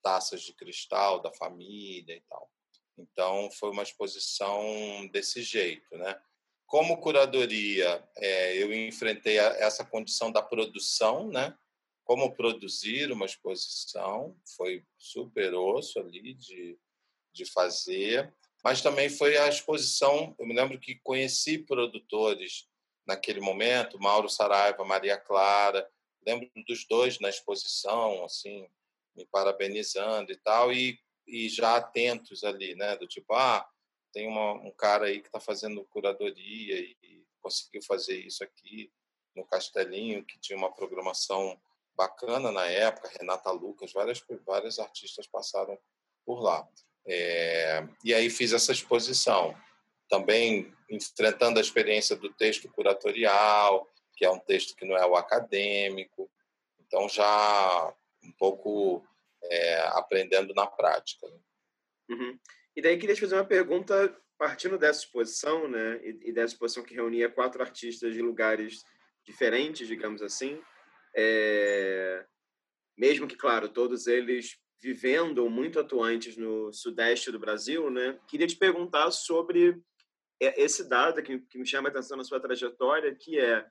taças de cristal da família e tal. Então, foi uma exposição desse jeito, né? Como curadoria, é, eu enfrentei a, essa condição da produção, né? Como produzir uma exposição, foi super osso ali de, de fazer, mas também foi a exposição. Eu me lembro que conheci produtores naquele momento, Mauro Saraiva, Maria Clara, lembro dos dois na exposição, assim, me parabenizando e tal, e e já atentos ali, né? Do tipo, ah, tem uma, um cara aí que está fazendo curadoria e, e conseguiu fazer isso aqui no Castelinho, que tinha uma programação bacana na época, Renata Lucas, várias, várias artistas passaram por lá. É, e aí fiz essa exposição, também enfrentando a experiência do texto curatorial, que é um texto que não é o acadêmico, então já pouco é, aprendendo na prática. Né? Uhum. E daí queria te fazer uma pergunta partindo dessa exposição, né, e, dessa exposição que reunia quatro artistas de lugares diferentes, digamos assim, é... mesmo que, claro, todos eles vivendo muito atuantes no sudeste do Brasil, né, queria te perguntar sobre esse dado que, que me chama a atenção na sua trajetória, que é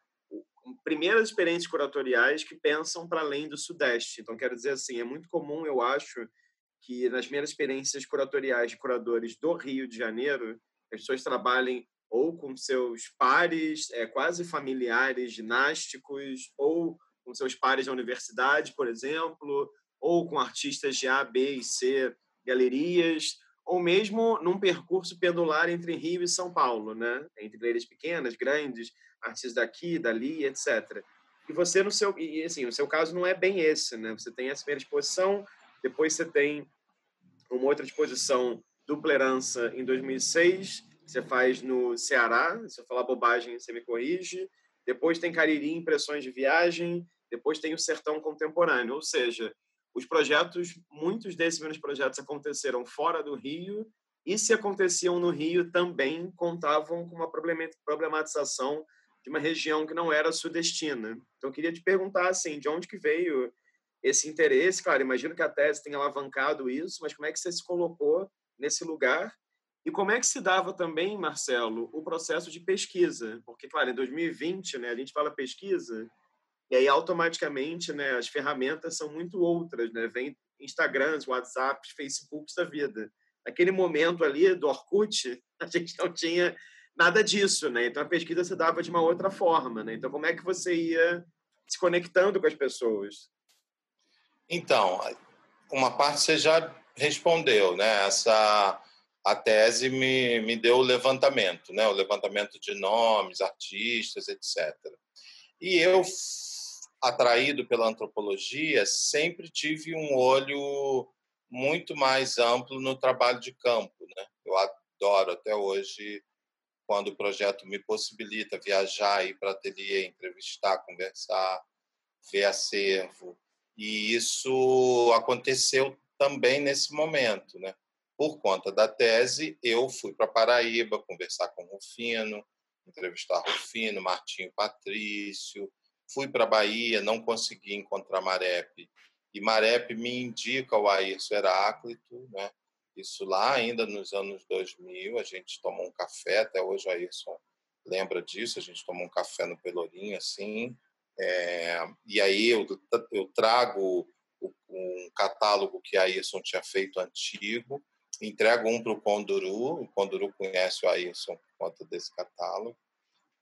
primeiras experiências curatoriais que pensam para além do Sudeste. Então, quero dizer assim, é muito comum, eu acho, que nas primeiras experiências curatoriais de curadores do Rio de Janeiro, as pessoas trabalhem ou com seus pares, é, quase familiares, ginásticos, ou com seus pares da universidade, por exemplo, ou com artistas de A, B e C galerias, ou mesmo num percurso pendular entre Rio e São Paulo, né? entre galerias pequenas, grandes, artistas daqui, dali, etc. E você no seu e assim, o seu caso não é bem esse, né? Você tem essa primeira exposição, depois você tem uma outra exposição dupla herança em 2006, você faz no Ceará, se eu falar bobagem, você me corrige. Depois tem Cariri, impressões de viagem, depois tem o Sertão Contemporâneo, ou seja, os projetos, muitos desses meus projetos aconteceram fora do Rio e se aconteciam no Rio também contavam com uma problematização de uma região que não era sudestina. Então, eu queria te perguntar, assim, de onde que veio esse interesse? Claro, imagino que a tese tenha alavancado isso, mas como é que você se colocou nesse lugar? E como é que se dava também, Marcelo, o processo de pesquisa? Porque, claro, em 2020, né, a gente fala pesquisa, e aí automaticamente né, as ferramentas são muito outras, né? Vem Instagrams, WhatsApps, Facebooks da vida. Naquele momento ali do Orkut, [laughs] a gente não tinha nada disso, né? Então a pesquisa se dava de uma outra forma, né? Então como é que você ia se conectando com as pessoas? Então, uma parte você já respondeu, né? Essa a tese me, me deu o levantamento, né? O levantamento de nomes, artistas, etc. E eu, atraído pela antropologia, sempre tive um olho muito mais amplo no trabalho de campo, né? Eu adoro até hoje quando o projeto me possibilita viajar, ir para ateliê, entrevistar, conversar, ver acervo. E isso aconteceu também nesse momento, né? Por conta da tese, eu fui para Paraíba conversar com Rufino, entrevistar Rufino, Martinho Patrício, fui para Bahia, não consegui encontrar Marepe, e Marepe me indica o Ayrson Heráclito, né? Isso lá ainda nos anos 2000, a gente tomou um café, até hoje o Ayrson lembra disso, a gente tomou um café no Pelourinho, assim, é, e aí eu, eu trago um catálogo que a Ayrson tinha feito antigo, entrego um para o Conduru, o Conduru conhece o Ayrson por conta desse catálogo,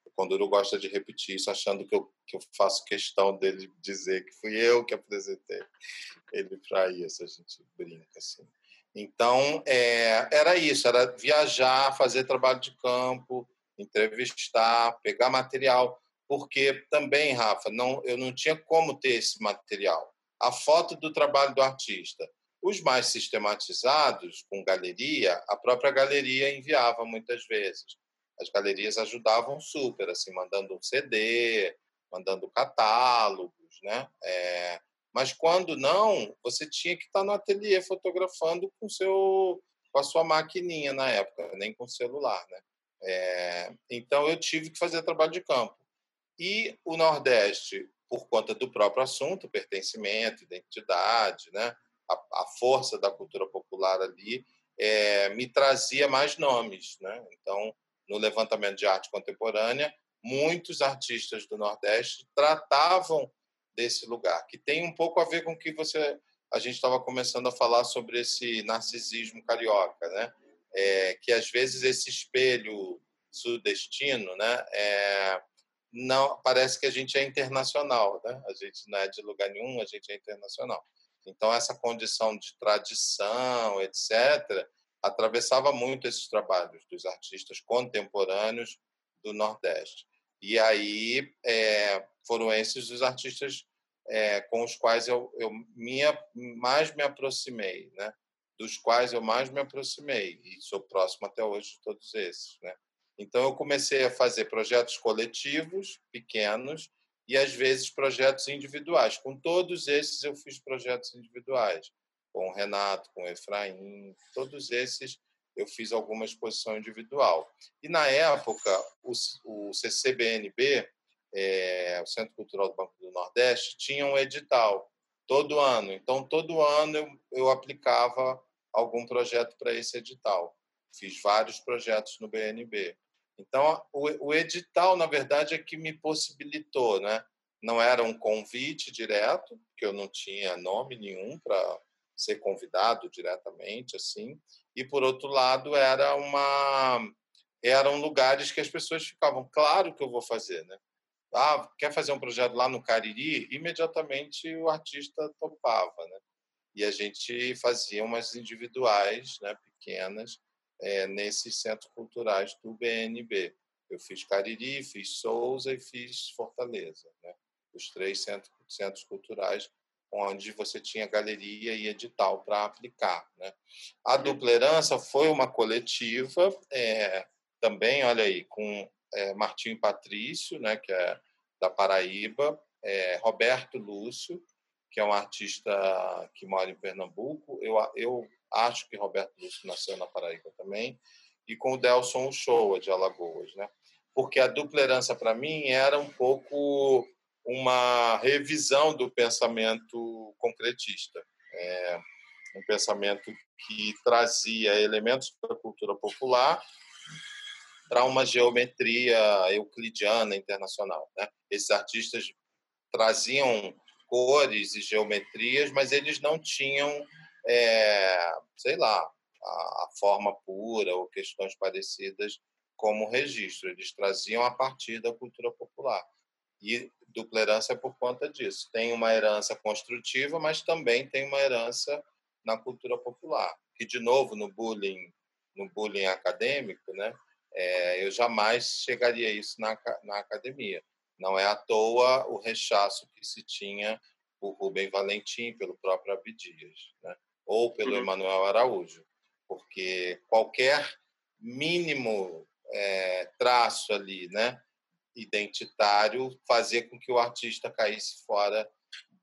o Conduru gosta de repetir isso, achando que eu, que eu faço questão dele dizer que fui eu que apresentei ele para isso, a gente brinca assim. Então, é, era isso, era viajar, fazer trabalho de campo, entrevistar, pegar material, porque também, Rafa, não, eu não tinha como ter esse material. A foto do trabalho do artista. Os mais sistematizados, com galeria, a própria galeria enviava muitas vezes. As galerias ajudavam super, assim, mandando um CD, mandando catálogos, né? É, mas quando não, você tinha que estar no ateliê fotografando com seu com a sua maquininha na época, nem com celular, né? É, então eu tive que fazer trabalho de campo. E o Nordeste, por conta do próprio assunto, pertencimento, identidade, né? a, a força da cultura popular ali, é, me trazia mais nomes. Né? Então, no levantamento de arte contemporânea, muitos artistas do Nordeste tratavam desse lugar, que tem um pouco a ver com o que você a gente estava começando a falar sobre esse narcisismo carioca, né? É, que às vezes esse espelho sudestino, né? É, não parece que a gente é internacional, né? A gente não é de lugar nenhum, a gente é internacional. Então essa condição de tradição, etc, atravessava muito esses trabalhos dos artistas contemporâneos do Nordeste. E aí é, foram esses os artistas é, com os quais eu, eu mais me aproximei, né? Dos quais eu mais me aproximei e sou próximo até hoje de todos esses, né? Então eu comecei a fazer projetos coletivos, pequenos, e às vezes projetos individuais. Com todos esses eu fiz projetos individuais, com o Renato, com o Efraim, todos esses eu fiz alguma exposição individual. E na época o, o CCBNB, é, o Centro Cultural do Banco do Nordeste, tinha um edital todo ano. Então todo ano eu, eu aplicava algum projeto para esse edital. Fiz vários projetos no BNB. Então, o, o edital, na verdade, é que me possibilitou, né? Não era um convite direto, porque eu não tinha nome nenhum para ser convidado diretamente, assim. E, por outro lado, era uma eram lugares que as pessoas ficavam, claro que eu vou fazer, né? Quer fazer um projeto lá no Cariri? Imediatamente o artista topava, né? E a gente fazia umas individuais, né, pequenas, é, nesses centros culturais do BNB. Eu fiz Cariri, fiz Souza e fiz Fortaleza, né? os três centros, centros culturais onde você tinha galeria e edital para aplicar. Né? A uhum. Dupla Herança foi uma coletiva, é, também, olha aí, com é, Martinho Patrício, né, que é da Paraíba, é, Roberto Lúcio, que é um artista que mora em Pernambuco. Eu, eu acho que Roberto Lúcio nasceu na Paraíba também, e com o Delson Uchoa, de Alagoas, né? Porque a dupla herança, para mim, era um pouco uma revisão do pensamento concretista. É um pensamento que trazia elementos da cultura popular para uma geometria euclidiana internacional. Né? Esses artistas traziam cores e geometrias, mas eles não tinham é, sei lá, a, a forma pura ou questões parecidas como registro. Eles traziam a partir da cultura popular. E dupla herança é por conta disso. Tem uma herança construtiva, mas também tem uma herança na cultura popular. Que, de novo, no bullying, no bullying acadêmico, né, é, eu jamais chegaria a isso na, na academia. Não é à toa o rechaço que se tinha por Rubem Valentim, pelo próprio Abdias. Né? ou pelo uhum. Emanuel Araújo, porque qualquer mínimo é, traço ali, né? identitário, fazer com que o artista caísse fora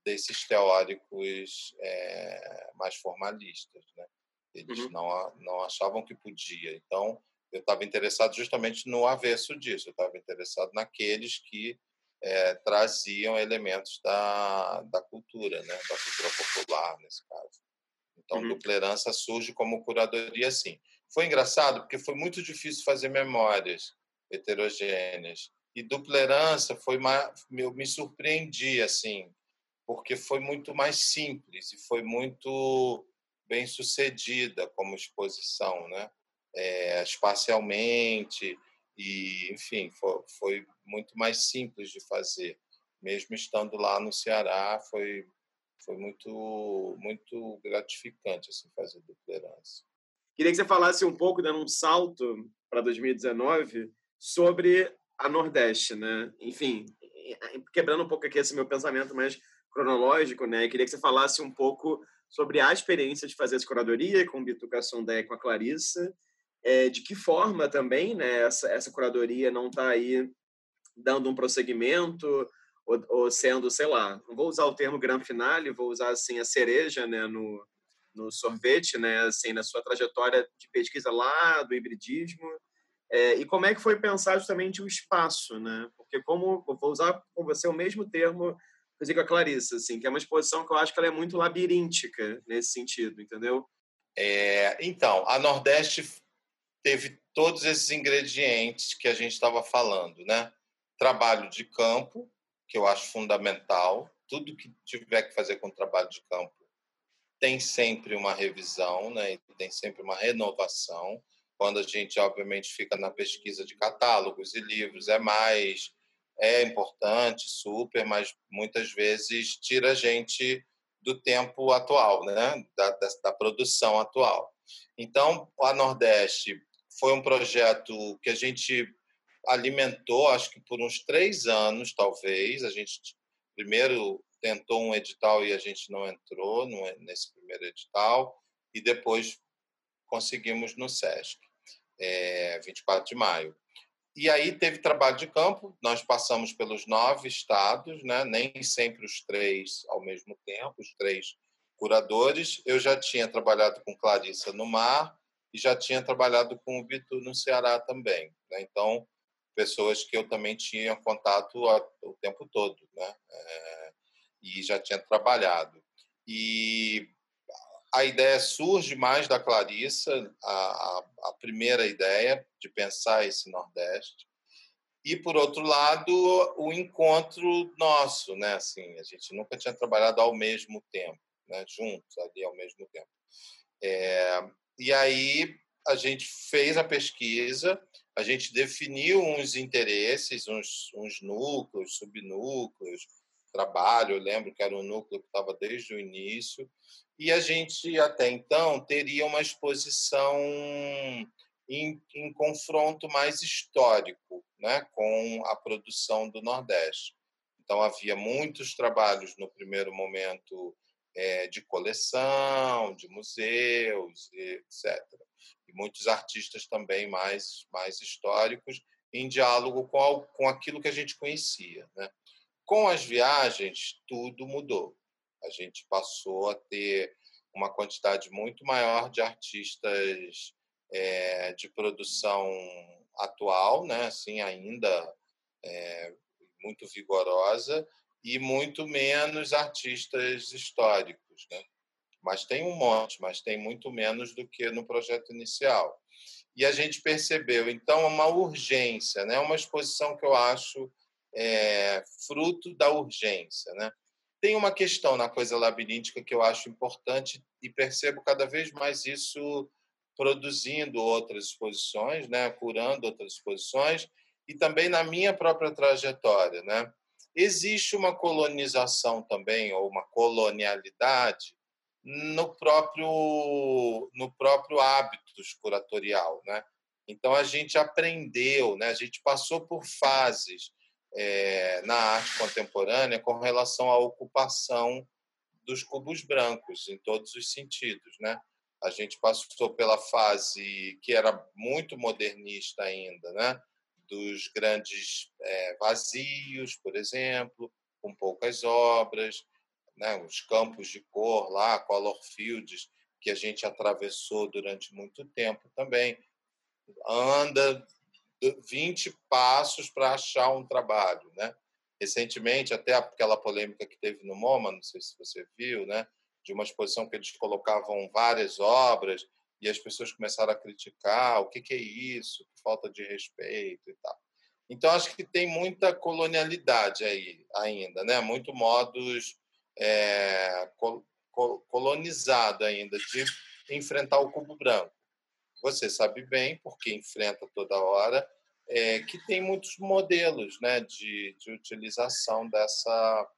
desses teóricos é, mais formalistas, né? Eles uhum. não não achavam que podia. Então, eu estava interessado justamente no avesso disso. Eu estava interessado naqueles que é, traziam elementos da, da cultura, né? Da cultura popular nesse caso. Então, uhum. Duplerança surge como curadoria, sim. Foi engraçado porque foi muito difícil fazer memórias heterogêneas. E Duplerança foi mais, eu me surpreendi assim, porque foi muito mais simples e foi muito bem sucedida como exposição, né? É, espacialmente e, enfim, foi, foi muito mais simples de fazer. Mesmo estando lá no Ceará, foi foi muito muito gratificante assim fazer Duplerança. Queria que você falasse um pouco, dando um salto para 2019, sobre a Nordeste, né? Enfim, quebrando um pouco aqui esse meu pensamento mais cronológico, né? Queria que você falasse um pouco sobre a experiência de fazer essa curadoria com Bitucação Dé com a Clarissa, é, de que forma também, né? Essa, essa curadoria não está aí dando um prosseguimento ou, ou, sendo, sei lá, não vou usar o termo grande finale, vou usar assim a cereja, né? No, no sorvete, né? Assim, na sua trajetória de pesquisa lá do hibridismo é, e como é que foi pensar justamente o espaço, né? Porque como vou usar com você o mesmo termo que com a Clarissa, assim, que é uma exposição que eu acho que ela é muito labiríntica nesse sentido, entendeu? É, então, a Nordeste teve todos esses ingredientes que a gente estava falando, né? Trabalho de campo, que eu acho fundamental. Tudo que tiver que fazer com trabalho de campo tem sempre uma revisão, né? tem sempre uma renovação. Quando a gente, obviamente, fica na pesquisa de catálogos e livros, é mais é importante, super, mas muitas vezes tira a gente do tempo atual, né? da, da, da produção atual. Então, a Nordeste foi um projeto que a gente alimentou, acho que por uns três anos, talvez. A gente primeiro tentou um edital e a gente não entrou nesse primeiro edital, e depois conseguimos no SESC, é, 24 de maio. E aí teve trabalho de campo, nós passamos pelos nove estados, né? nem sempre os três ao mesmo tempo, os três curadores. Eu já tinha trabalhado com Clarissa no Mar e já tinha trabalhado com o Bitu no Ceará também. Né? Então, pessoas que eu também tinha contato o tempo todo, né? É, e já tinha trabalhado. E a ideia surge mais da Clarissa, a, a, a, primeira ideia de pensar esse Nordeste. E, por outro lado, o encontro nosso, né? Assim, a gente nunca tinha trabalhado ao mesmo tempo, né? juntos, ali ao mesmo tempo. É, e aí a gente fez a pesquisa, a gente definiu uns interesses, uns, uns núcleos, subnúcleos, trabalho. Eu lembro que era um núcleo que estava desde o início e a gente até então teria uma exposição em, em confronto mais histórico né, com a produção do Nordeste. Então, havia muitos trabalhos no primeiro momento é, de coleção, de museus, etc. E muitos artistas também mais, mais históricos em diálogo com, com aquilo que a gente conhecia. Né? Com as viagens, tudo mudou a gente passou a ter uma quantidade muito maior de artistas é, de produção atual, né? assim, ainda é, muito vigorosa, e muito menos artistas históricos. Né? Mas tem um monte, mas tem muito menos do que no projeto inicial. E a gente percebeu, então, uma urgência, né? uma exposição que eu acho é, fruto da urgência. Né? Tem uma questão na coisa labiríntica que eu acho importante e percebo cada vez mais isso produzindo outras exposições, né, curando outras exposições e também na minha própria trajetória, né? Existe uma colonização também ou uma colonialidade no próprio no próprio hábito curatorial, né? Então a gente aprendeu, né? A gente passou por fases é, na arte contemporânea com relação à ocupação dos cubos brancos, em todos os sentidos. Né? a gente passou pela fase que era muito modernista ainda, né? Dos grandes é, vazios, por exemplo, com poucas obras, né? os campos de cor lá, color fields, que a gente atravessou durante muito tempo também. Anda 20 passos para achar um trabalho, né? Recentemente, até aquela polêmica que teve no MoMA, não sei se você viu, né? De uma exposição que eles colocavam várias obras e as pessoas começaram a criticar o que, que é isso, falta de respeito e tal. Então, acho que tem muita colonialidade aí ainda, né? muito modus é, colonizado ainda de enfrentar o cubo branco. Você sabe bem, porque enfrenta toda hora, é, que tem muitos modelos né, de, de utilização dessa,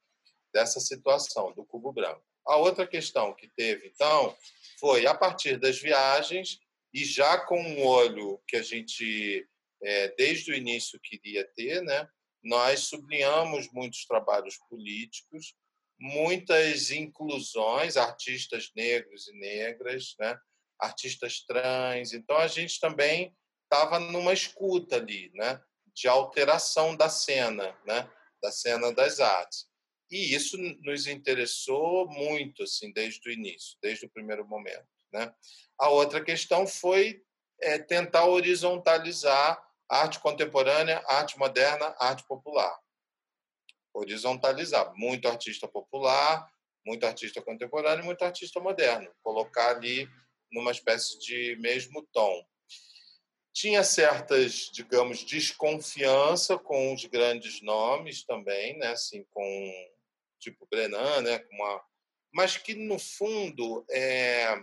dessa situação do cubo branco. A outra questão que teve, então, foi a partir das viagens e já com um olho que a gente, é, desde o início, queria ter, né? nós sublinhamos muitos trabalhos políticos, muitas inclusões, artistas negros e negras, né? artistas trans. Então, a gente também estava numa escuta ali, né? de alteração da cena, né? da cena das artes. E isso nos interessou muito, assim, desde o início, desde o primeiro momento. Né? A outra questão foi é, tentar horizontalizar arte contemporânea, arte moderna, arte popular. Horizontalizar. Muito artista popular, muito artista contemporâneo, muito artista moderno. Colocar ali numa espécie de mesmo tom. Tinha certas, digamos, desconfiança com os grandes nomes também, né? assim, com tipo Brenan, né? Uma... mas que, no fundo, é...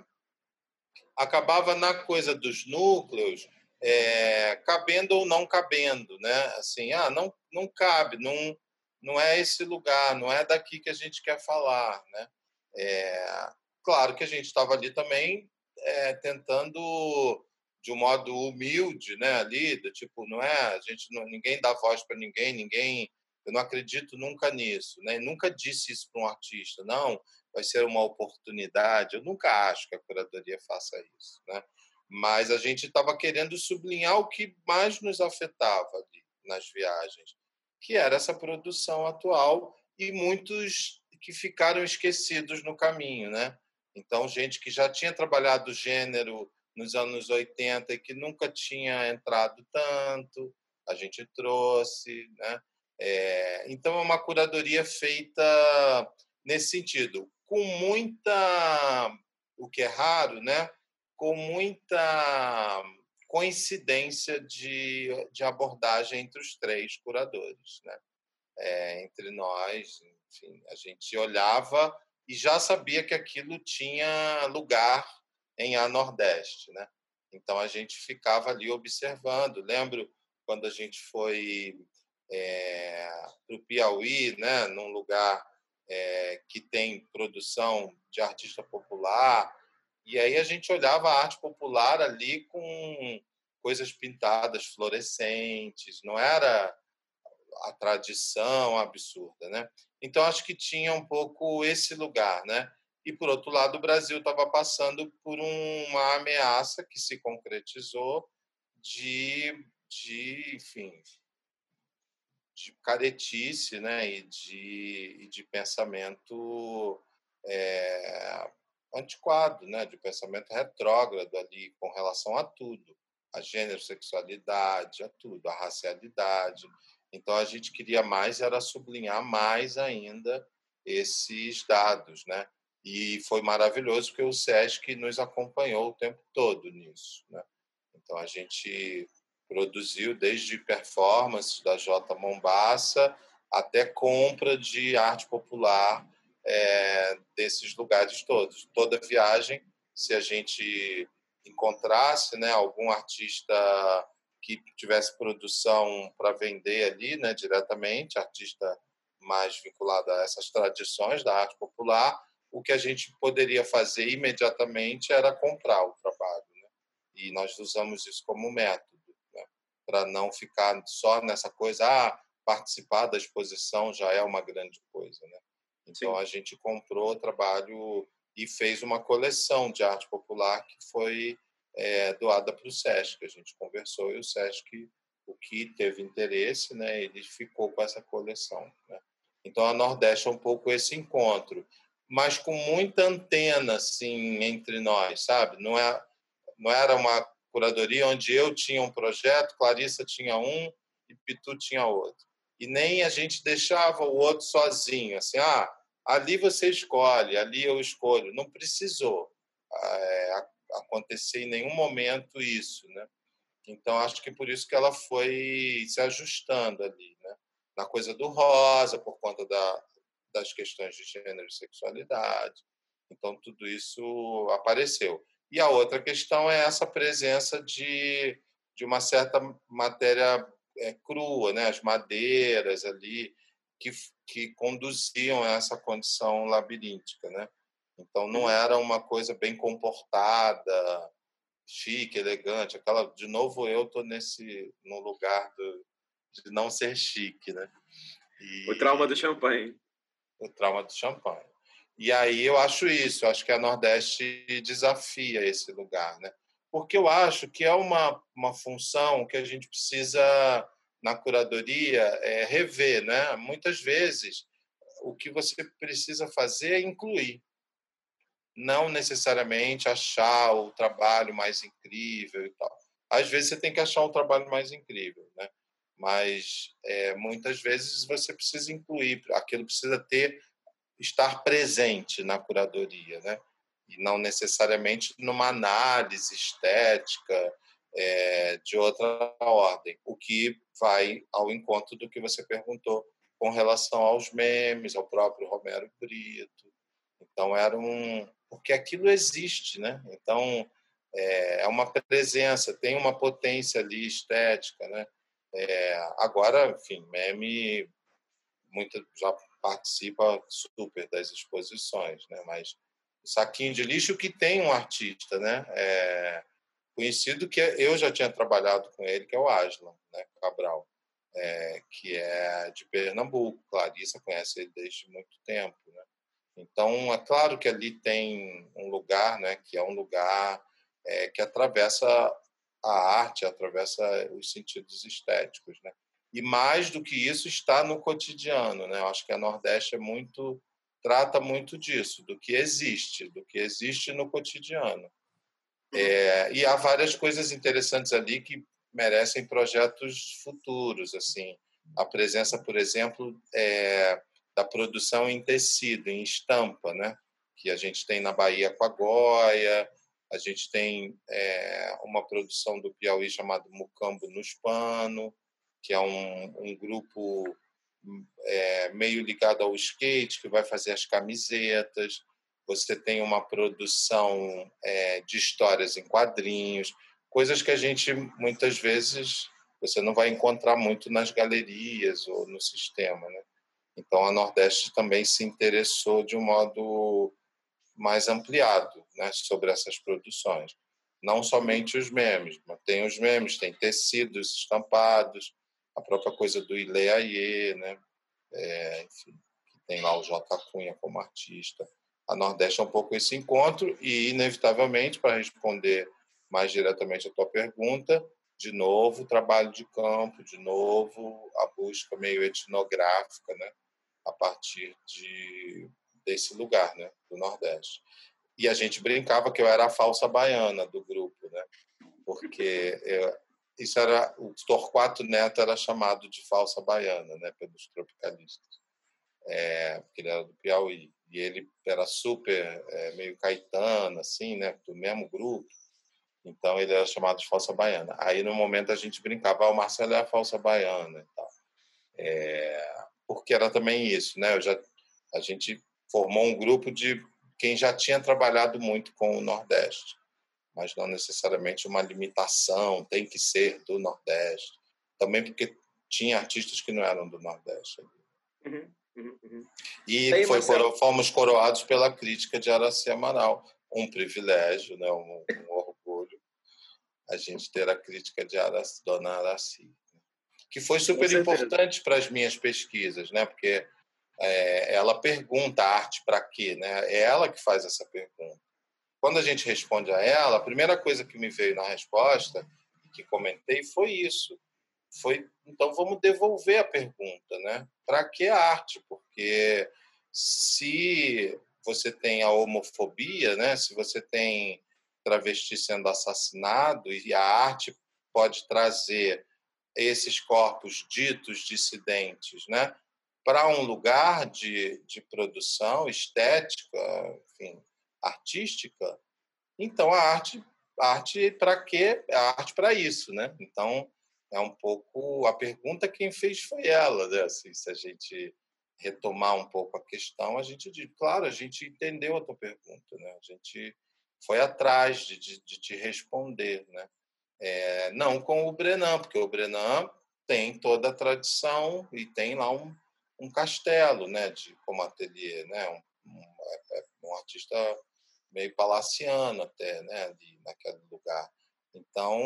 acabava na coisa dos núcleos, é... cabendo ou não cabendo. Né? Assim, ah, não, não cabe, não, não é esse lugar, não é daqui que a gente quer falar. Né? É... Claro que a gente estava ali também é, tentando de um modo humilde, né, ali, do tipo, não é, a gente não, ninguém dá voz para ninguém, ninguém eu não acredito nunca nisso, né? Nunca disse isso para um artista, não, vai ser uma oportunidade. Eu nunca acho que a curadoria faça isso, né? Mas a gente estava querendo sublinhar o que mais nos afetava ali nas viagens, que era essa produção atual e muitos que ficaram esquecidos no caminho, né? Então, gente que já tinha trabalhado gênero nos anos 80 e que nunca tinha entrado tanto, a gente trouxe, né? É, então, é uma curadoria feita nesse sentido, com muita, o que é raro, né? com muita coincidência de, de abordagem entre os três curadores. Né? É, entre nós, enfim, a gente olhava e já sabia que aquilo tinha lugar em A Nordeste. Né? Então, a gente ficava ali observando. Lembro quando a gente foi é, para o Piauí, né, num lugar é, que tem produção de artista popular. E aí a gente olhava a arte popular ali com coisas pintadas fluorescentes, não era a tradição absurda, né? Então acho que tinha um pouco esse lugar, né? E por outro lado, o Brasil estava passando por uma ameaça que se concretizou de, de enfim, de caretice né, e, de, e de pensamento é, antiquado, né, de pensamento retrógrado ali com relação a tudo, a gênero, sexualidade, a tudo, a racialidade. Então a gente queria mais era sublinhar mais ainda esses dados, né? E foi maravilhoso porque o SESC nos acompanhou o tempo todo nisso, né? Então a gente produziu desde performances da J. Mombassa até compra de arte popular é, desses lugares todos. Toda viagem, se a gente encontrasse né, algum artista que tivesse produção para vender ali né, diretamente, artista mais vinculado a essas tradições da arte popular, o que a gente poderia fazer imediatamente era comprar o trabalho. Né? E nós usamos isso como método para não ficar só nessa coisa, ah, participar da exposição já é uma grande coisa, né? Então Sim. a gente comprou trabalho e fez uma coleção de arte popular que foi é, doada para o SESC. A gente conversou e o SESC, o que teve interesse, né, ele ficou com essa coleção. Né? Então, a Nordeste é um pouco esse encontro, mas com muita antena assim, entre nós, sabe? Não, é, não era uma curadoria onde eu tinha um projeto, Clarissa tinha um e Pitu tinha outro. E nem a gente deixava o outro sozinho, assim, ah, ali você escolhe, ali eu escolho. Não precisou é, acontecer em nenhum momento isso, né? Então acho que por isso que ela foi se ajustando ali, né? Na coisa do rosa, por conta da, das questões de gênero e sexualidade. Então tudo isso apareceu. E a outra questão é essa presença de, de uma certa matéria é, crua, né? As madeiras ali que, que conduziam a essa condição labiríntica, né? Então não uhum. era uma coisa bem comportada, chique, elegante. Aquela, de novo, eu tô nesse no lugar do, de não ser chique, né? E, o trauma do champanhe. O trauma do champanhe. E aí eu acho isso, eu acho que a Nordeste desafia esse lugar, né? Porque eu acho que é uma, uma função que a gente precisa na curadoria é rever, né? Muitas vezes o que você precisa fazer é incluir, não necessariamente achar o trabalho mais incrível e tal. Às vezes você tem que achar um trabalho mais incrível, né? Mas é, muitas vezes você precisa incluir, aquilo precisa ter estar presente na curadoria, né? E não necessariamente numa análise estética é, de outra ordem, o que vai ao encontro do que você perguntou com relação aos memes, ao próprio Romero Brito. Então, era um. Porque aquilo existe, né? Então, é, é uma presença, tem uma potência ali estética, né? É, agora, enfim, meme muito, já participa super das exposições, né? Mas o saquinho de lixo que tem um artista, né? É, conhecido que eu já tinha trabalhado com ele, que é o Aslan né, Cabral, é, que é de Pernambuco. Clarissa conhece ele desde muito tempo. Né? Então, é claro que ali tem um lugar, né, que é um lugar é, que atravessa a arte, atravessa os sentidos estéticos, né? E mais do que isso está no cotidiano, né? Eu acho que a Nordeste é muito trata muito disso, do que existe, do que existe no cotidiano. É, e há várias coisas interessantes ali que merecem projetos futuros, assim. A presença, por exemplo, é, da produção em tecido, em estampa, né? Que a gente tem na Bahia com a Goia, a gente tem é, uma produção do Piauí chamado Mucambo no Hispano, que é um, um grupo é, meio ligado ao skate, que vai fazer as camisetas você tem uma produção é, de histórias em quadrinhos, coisas que a gente muitas vezes você não vai encontrar muito nas galerias ou no sistema, né? Então a Nordeste também se interessou de um modo mais ampliado, né, sobre essas produções. Não somente os memes, mas tem os memes, tem tecidos estampados, a própria coisa do Ileaie, né? É, enfim, tem lá o J. Cunha como artista a Nordeste é um pouco esse encontro e, inevitavelmente, para responder mais diretamente a tua pergunta, de novo, trabalho de campo, de novo, a busca meio etnográfica, né, a partir de, desse lugar, né, do Nordeste. E a gente brincava que eu era a falsa baiana do grupo, né, porque isso era o Torquato Neto era chamado de falsa baiana, né, pelos tropicalistas, é, porque ele era do Piauí e ele era super é, meio Caetano, assim, né, do mesmo grupo. Então ele era chamado de falsa baiana. Aí no momento a gente brincava, ah, o Marcelo é a falsa baiana e tal. É, porque era também isso, né? Eu já, a gente formou um grupo de quem já tinha trabalhado muito com o Nordeste, mas não necessariamente uma limitação, tem que ser do Nordeste. Também porque tinha artistas que não eram do Nordeste. Uhum. Uhum, uhum. E foi, coro, fomos coroados pela crítica de Araci Amaral. Um privilégio, né? um, um orgulho a gente ter a crítica de Araci, Dona Araci. Que foi super importante para as minhas pesquisas, né? porque é, ela pergunta arte para quê, né? É ela que faz essa pergunta. Quando a gente responde a ela, a primeira coisa que me veio na resposta que comentei foi isso. Foi, então vamos devolver a pergunta, né? Para que a arte? Porque se você tem a homofobia, né? Se você tem travesti sendo assassinado e a arte pode trazer esses corpos ditos dissidentes, né? Para um lugar de, de produção estética, enfim, artística, então a arte, arte para quê? A arte para isso, né? Então é um pouco a pergunta quem fez foi ela, né? Assim, se a gente retomar um pouco a questão, a gente diz, claro, a gente entendeu a tua pergunta, né? A gente foi atrás de, de, de te responder, né? É, não com o Brenan, porque o Brenan tem toda a tradição e tem lá um, um castelo, né? De como ateliê, né? Um, um, é, é um artista meio palaciano até, né? Ali, naquele lugar. Então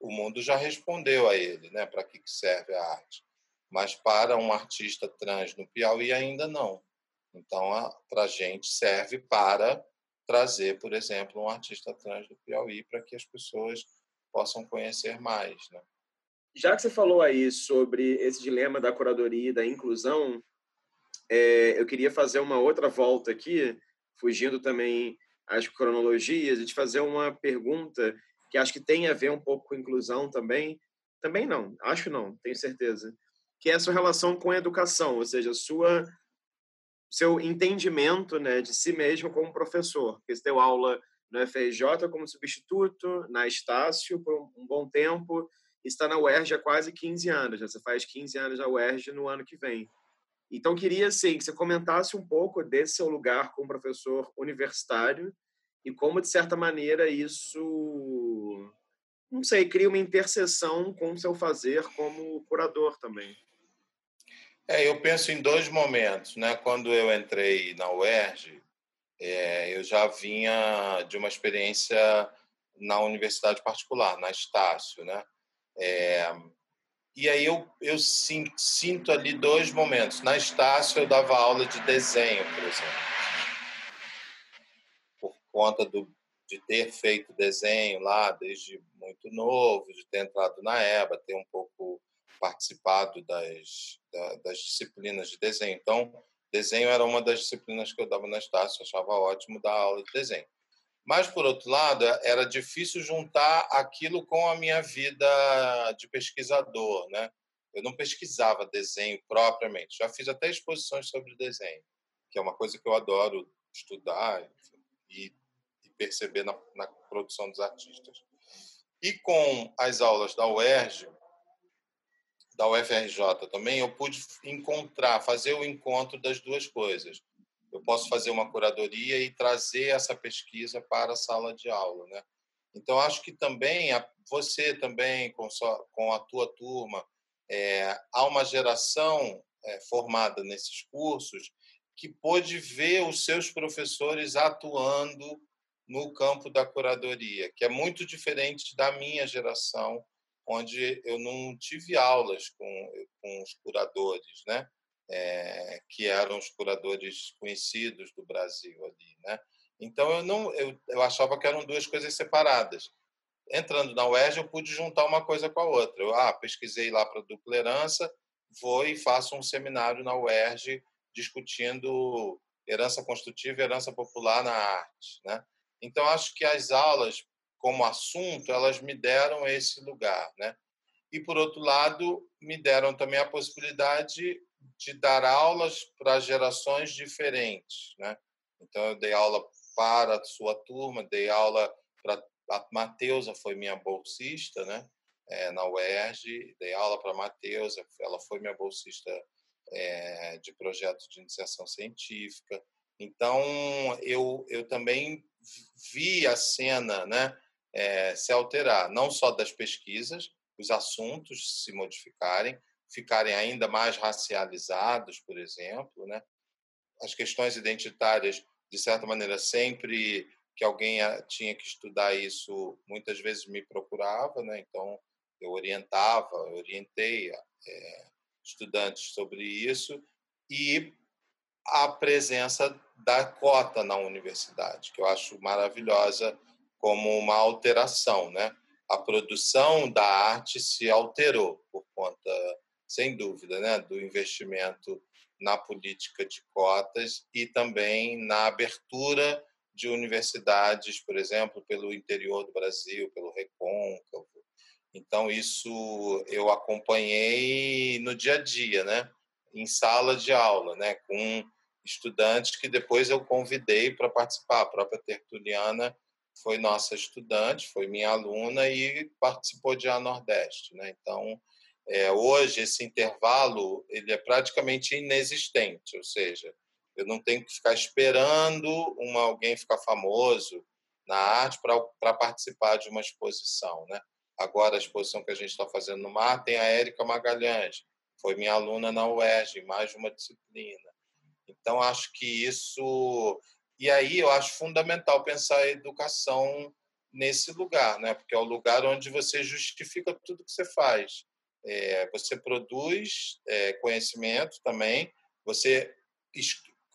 o mundo já respondeu a ele, né? Para que serve a arte? Mas para um artista trans no Piauí ainda não. Então, para a gente serve para trazer, por exemplo, um artista trans do Piauí para que as pessoas possam conhecer mais, né? Já que você falou aí sobre esse dilema da curadoria e da inclusão, é, eu queria fazer uma outra volta aqui, fugindo também às cronologias, e te fazer uma pergunta que acho que tem a ver um pouco com inclusão também. Também não, acho não, tenho certeza. Que é a sua relação com a educação, ou seja, sua seu entendimento né, de si mesmo como professor. Porque você deu aula no FRJ como substituto, na Estácio por um bom tempo, está na UERJ há quase 15 anos. Né? Você faz 15 anos na UERJ no ano que vem. Então, queria assim, que você comentasse um pouco desse seu lugar como professor universitário e como, de certa maneira, isso, não sei, cria uma interseção com o seu fazer como curador também. É, eu penso em dois momentos. Né? Quando eu entrei na UERJ, é, eu já vinha de uma experiência na universidade particular, na Estácio. Né? É, e aí eu, eu sinto, ali dois momentos. Na Estácio, eu dava aula de desenho, por exemplo conta do, de ter feito desenho lá desde muito novo, de ter entrado na EBA, ter um pouco participado das, das disciplinas de desenho. Então, desenho era uma das disciplinas que eu dava na Estácio, achava ótimo dar aula de desenho. Mas, por outro lado, era difícil juntar aquilo com a minha vida de pesquisador, né? Eu não pesquisava desenho propriamente. Já fiz até exposições sobre desenho, que é uma coisa que eu adoro estudar e perceber na, na produção dos artistas. E com as aulas da UERJ, da UFRJ também, eu pude encontrar, fazer o encontro das duas coisas. Eu posso fazer uma curadoria e trazer essa pesquisa para a sala de aula, né? Então acho que também você também com, sua, com a tua turma é, há uma geração é, formada nesses cursos que pôde ver os seus professores atuando no campo da curadoria, que é muito diferente da minha geração, onde eu não tive aulas com, com os curadores, né? É, que eram os curadores conhecidos do Brasil ali, né? Então eu não, eu, eu achava que eram duas coisas separadas. Entrando na UERJ, eu pude juntar uma coisa com a outra. Eu ah, pesquisei lá para dupla herança, vou e faço um seminário na UERJ discutindo herança construtiva e herança popular na arte, né? Então, acho que as aulas, como assunto, elas me deram esse lugar, né? E, por outro lado, me deram também a possibilidade de dar aulas para gerações diferentes, né? Então, eu dei aula para a sua turma, dei aula para a Mateusa foi minha bolsista, né? É, na UERJ, dei aula para a Mateusa, ela foi minha bolsista é, de projeto de iniciação científica. Então, eu, eu também vi a cena né, é, se alterar, não só das pesquisas, os assuntos se modificarem, ficarem ainda mais racializados, por exemplo, né? as questões identitárias, de certa maneira, sempre que alguém tinha que estudar isso, muitas vezes me procurava, né? então eu orientava, orientei é, estudantes sobre isso, e a presença da cota na universidade, que eu acho maravilhosa como uma alteração, né? A produção da arte se alterou por conta, sem dúvida, né, do investimento na política de cotas e também na abertura de universidades, por exemplo, pelo interior do Brasil, pelo Recôncavo. Então isso eu acompanhei no dia a dia, né? Em sala de aula, né? Com estudantes que depois eu convidei para participar. A própria Tertuliana foi nossa estudante, foi minha aluna e participou de A Nordeste, né? Então é, hoje esse intervalo ele é praticamente inexistente, ou seja, eu não tenho que ficar esperando uma, alguém ficar famoso na arte para participar de uma exposição, né? Agora a exposição que a gente está fazendo no mar tem a Érica Magalhães, foi minha aluna na UERJ, mais uma disciplina. Então acho que isso e aí eu acho fundamental pensar a educação nesse lugar, né? Porque é o lugar onde você justifica tudo que você faz é, você produz é, conhecimento também, você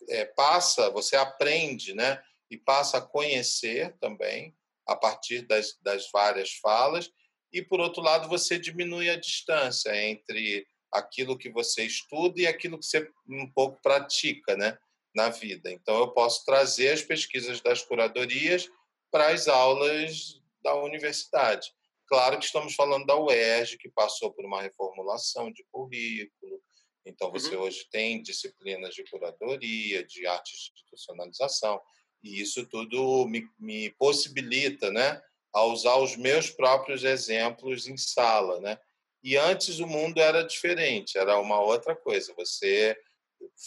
é, passa, você aprende, né? E passa a conhecer também a partir das, das várias falas, e por outro lado, você diminui a distância entre aquilo que você estuda e aquilo que você um pouco pratica, né? Na vida. Então, eu posso trazer as pesquisas das curadorias para as aulas da universidade. Claro que estamos falando da UERJ, que passou por uma reformulação de currículo. Então, você uhum. hoje tem disciplinas de curadoria, de arte institucionalização, e isso tudo me, me possibilita né, a usar os meus próprios exemplos em sala. Né? E antes o mundo era diferente, era uma outra coisa. Você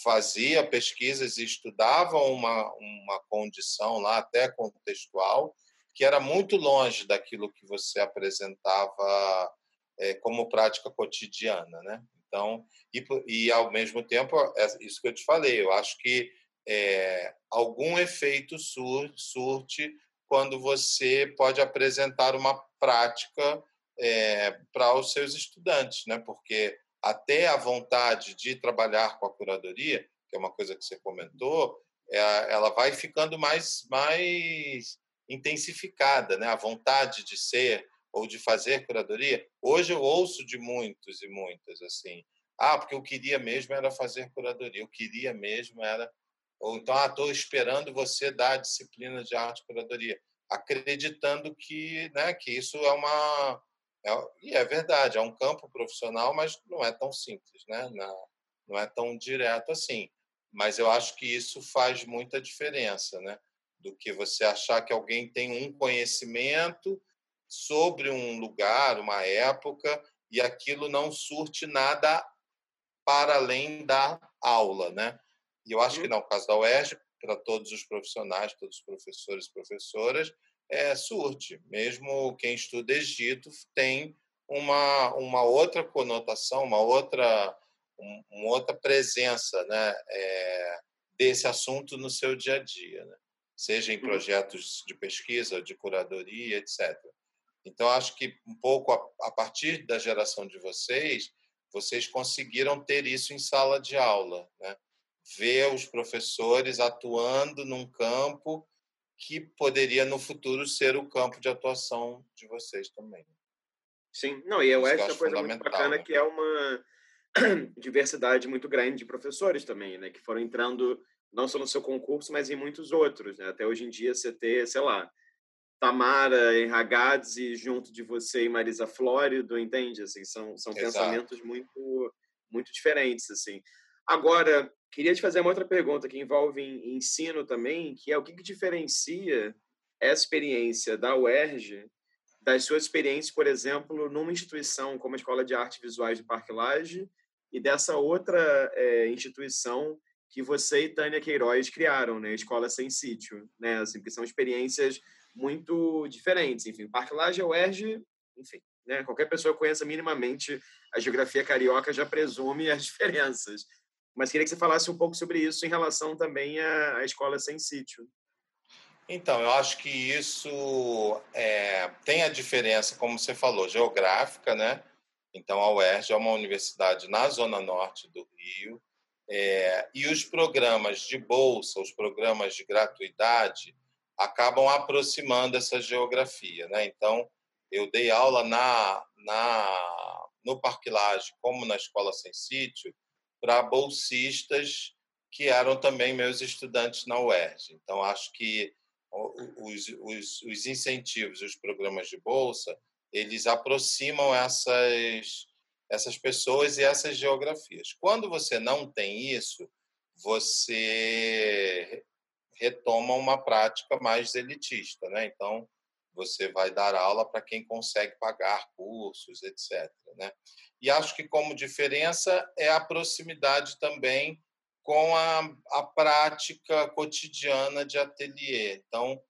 fazia pesquisas e estudava uma, uma condição lá, até contextual, que era muito longe daquilo que você apresentava é, como prática cotidiana, né? Então, e, e ao mesmo tempo, é isso que eu te falei, eu acho que é, algum efeito sur, surte quando você pode apresentar uma prática é, para os seus estudantes, né? Porque até a vontade de trabalhar com a curadoria, que é uma coisa que você comentou, é, ela vai ficando mais mais intensificada, né? A vontade de ser ou de fazer curadoria. Hoje eu ouço de muitos e muitas assim, ah, porque eu queria mesmo era fazer curadoria, eu queria mesmo era ou então, ah, estou esperando você dar a disciplina de arte curadoria, acreditando que, né, que isso é uma é, e é verdade, é um campo profissional, mas não é tão simples, né? Não, não é tão direto assim. Mas eu acho que isso faz muita diferença, né? Do que você achar que alguém tem um conhecimento sobre um lugar, uma época, e aquilo não surte nada para além da aula, né? E eu acho que uhum. no caso da UERJ, para todos os profissionais, todos os professores e professoras, é, surte. Mesmo quem estuda Egito tem uma, uma outra conotação, uma outra, um, uma outra presença né, é, desse assunto no seu dia a dia. Né? Seja em uhum. projetos de pesquisa, de curadoria, etc. Então, acho que um pouco a, a partir da geração de vocês, vocês conseguiram ter isso em sala de aula, né? ver os professores atuando num campo que poderia no futuro ser o campo de atuação de vocês também. Sim, não, e eu acho uma coisa muito bacana né? que é uma [clears throat] diversidade muito grande de professores também, né, que foram entrando não só no seu concurso, mas em muitos outros. Né? Até hoje em dia, você ter, sei lá, Tamara Enragadze junto de você e Marisa Flórido, entende? Assim, são são pensamentos muito muito diferentes, assim. Agora, queria te fazer uma outra pergunta que envolve ensino também, que é o que, que diferencia essa experiência da UERJ das suas experiências, por exemplo, numa instituição como a Escola de Artes Visuais do Parque Lage e dessa outra é, instituição que você e Tânia Queiroz criaram, né? Escola Sem Sítio, né? Assim, que são experiências muito diferentes. Enfim, Parque Laje, UERJ, enfim, né? Qualquer pessoa que conheça minimamente a geografia carioca já presume as [laughs] diferenças. Mas queria que você falasse um pouco sobre isso em relação também à, à Escola Sem Sítio. Então, eu acho que isso é, tem a diferença, como você falou, geográfica, né? Então, a UERJ é uma universidade na zona norte do Rio, É, e os programas de bolsa, os programas de gratuidade, acabam aproximando essa geografia. Né? Então, eu dei aula na, na, no Parque Lage, como na Escola Sem Sítio, para bolsistas que eram também meus estudantes na UERJ. Então, acho que os, os, os incentivos, os programas de bolsa, eles aproximam essas, essas pessoas e essas geografias. Quando você não tem isso, você retoma uma prática mais elitista, né? Então, você vai dar aula para quem consegue pagar cursos, etc. Né? E acho que como diferença é a proximidade também com a, a prática cotidiana de ateliê. Então,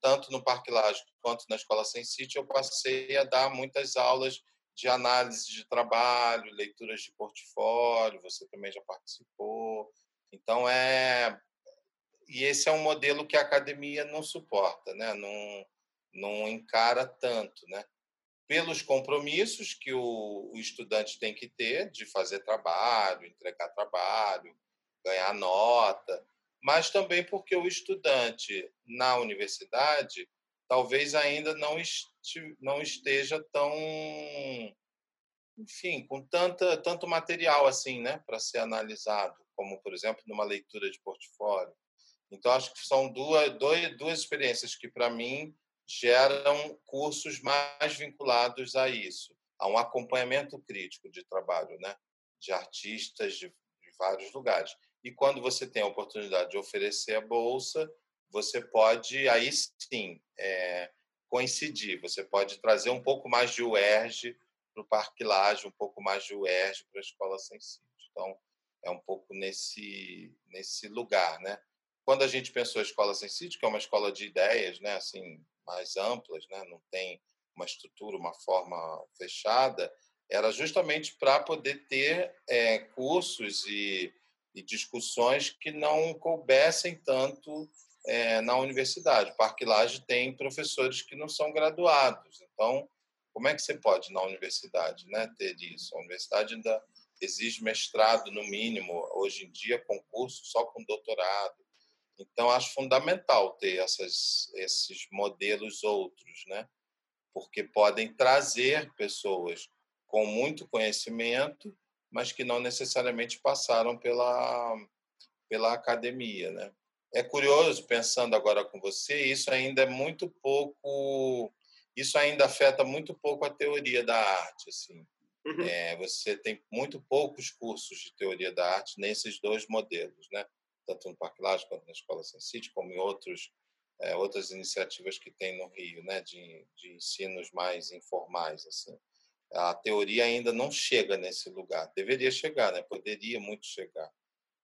tanto no Parque Lágico quanto na Escola Sem Sítio, eu passei a dar muitas aulas de análise de trabalho, leituras de portfólio, você também já participou. Então, é. E esse é um modelo que a academia não suporta, né? não, não encara tanto. Né? Pelos compromissos que o, o estudante tem que ter de fazer trabalho, entregar trabalho, ganhar nota, mas também porque o estudante na universidade talvez ainda não, não esteja tão enfim com tanta tanto material assim né para ser analisado como por exemplo numa leitura de portfólio. Então acho que são duas duas, duas experiências que para mim geram cursos mais vinculados a isso a um acompanhamento crítico de trabalho né de artistas de, de vários lugares. E quando você tem a oportunidade de oferecer a bolsa, você pode, aí sim, é, coincidir. Você pode trazer um pouco mais de UERJ para o Parque Laje, um pouco mais de UERJ para a Escola Sem Sítio. Então, é um pouco nesse, nesse lugar, né? Quando a gente pensou a Escola Sem Sítio, que é uma escola de ideias, né, assim, mais amplas, né, não tem uma estrutura, uma forma fechada, era justamente para poder ter é, cursos e e discussões que não coubessem tanto é, na universidade. Parque Lage tem professores que não são graduados, então como é que você pode na universidade né, ter isso? A universidade ainda exige mestrado no mínimo, hoje em dia concurso só com doutorado. Então acho fundamental ter essas, esses modelos outros, né? Porque podem trazer pessoas com muito conhecimento mas que não necessariamente passaram pela, pela academia. Né? É curioso, pensando agora com você, isso ainda é muito pouco, isso ainda afeta muito pouco a teoria da arte. Assim. Uhum. É, você tem muito poucos cursos de teoria da arte nesses dois modelos, né? tanto no Parque Laje quanto na Escola Sensite, como em outros, é, outras iniciativas que tem no Rio, né? de, de ensinos mais informais. assim a teoria ainda não chega nesse lugar. Deveria chegar, né? Poderia muito chegar,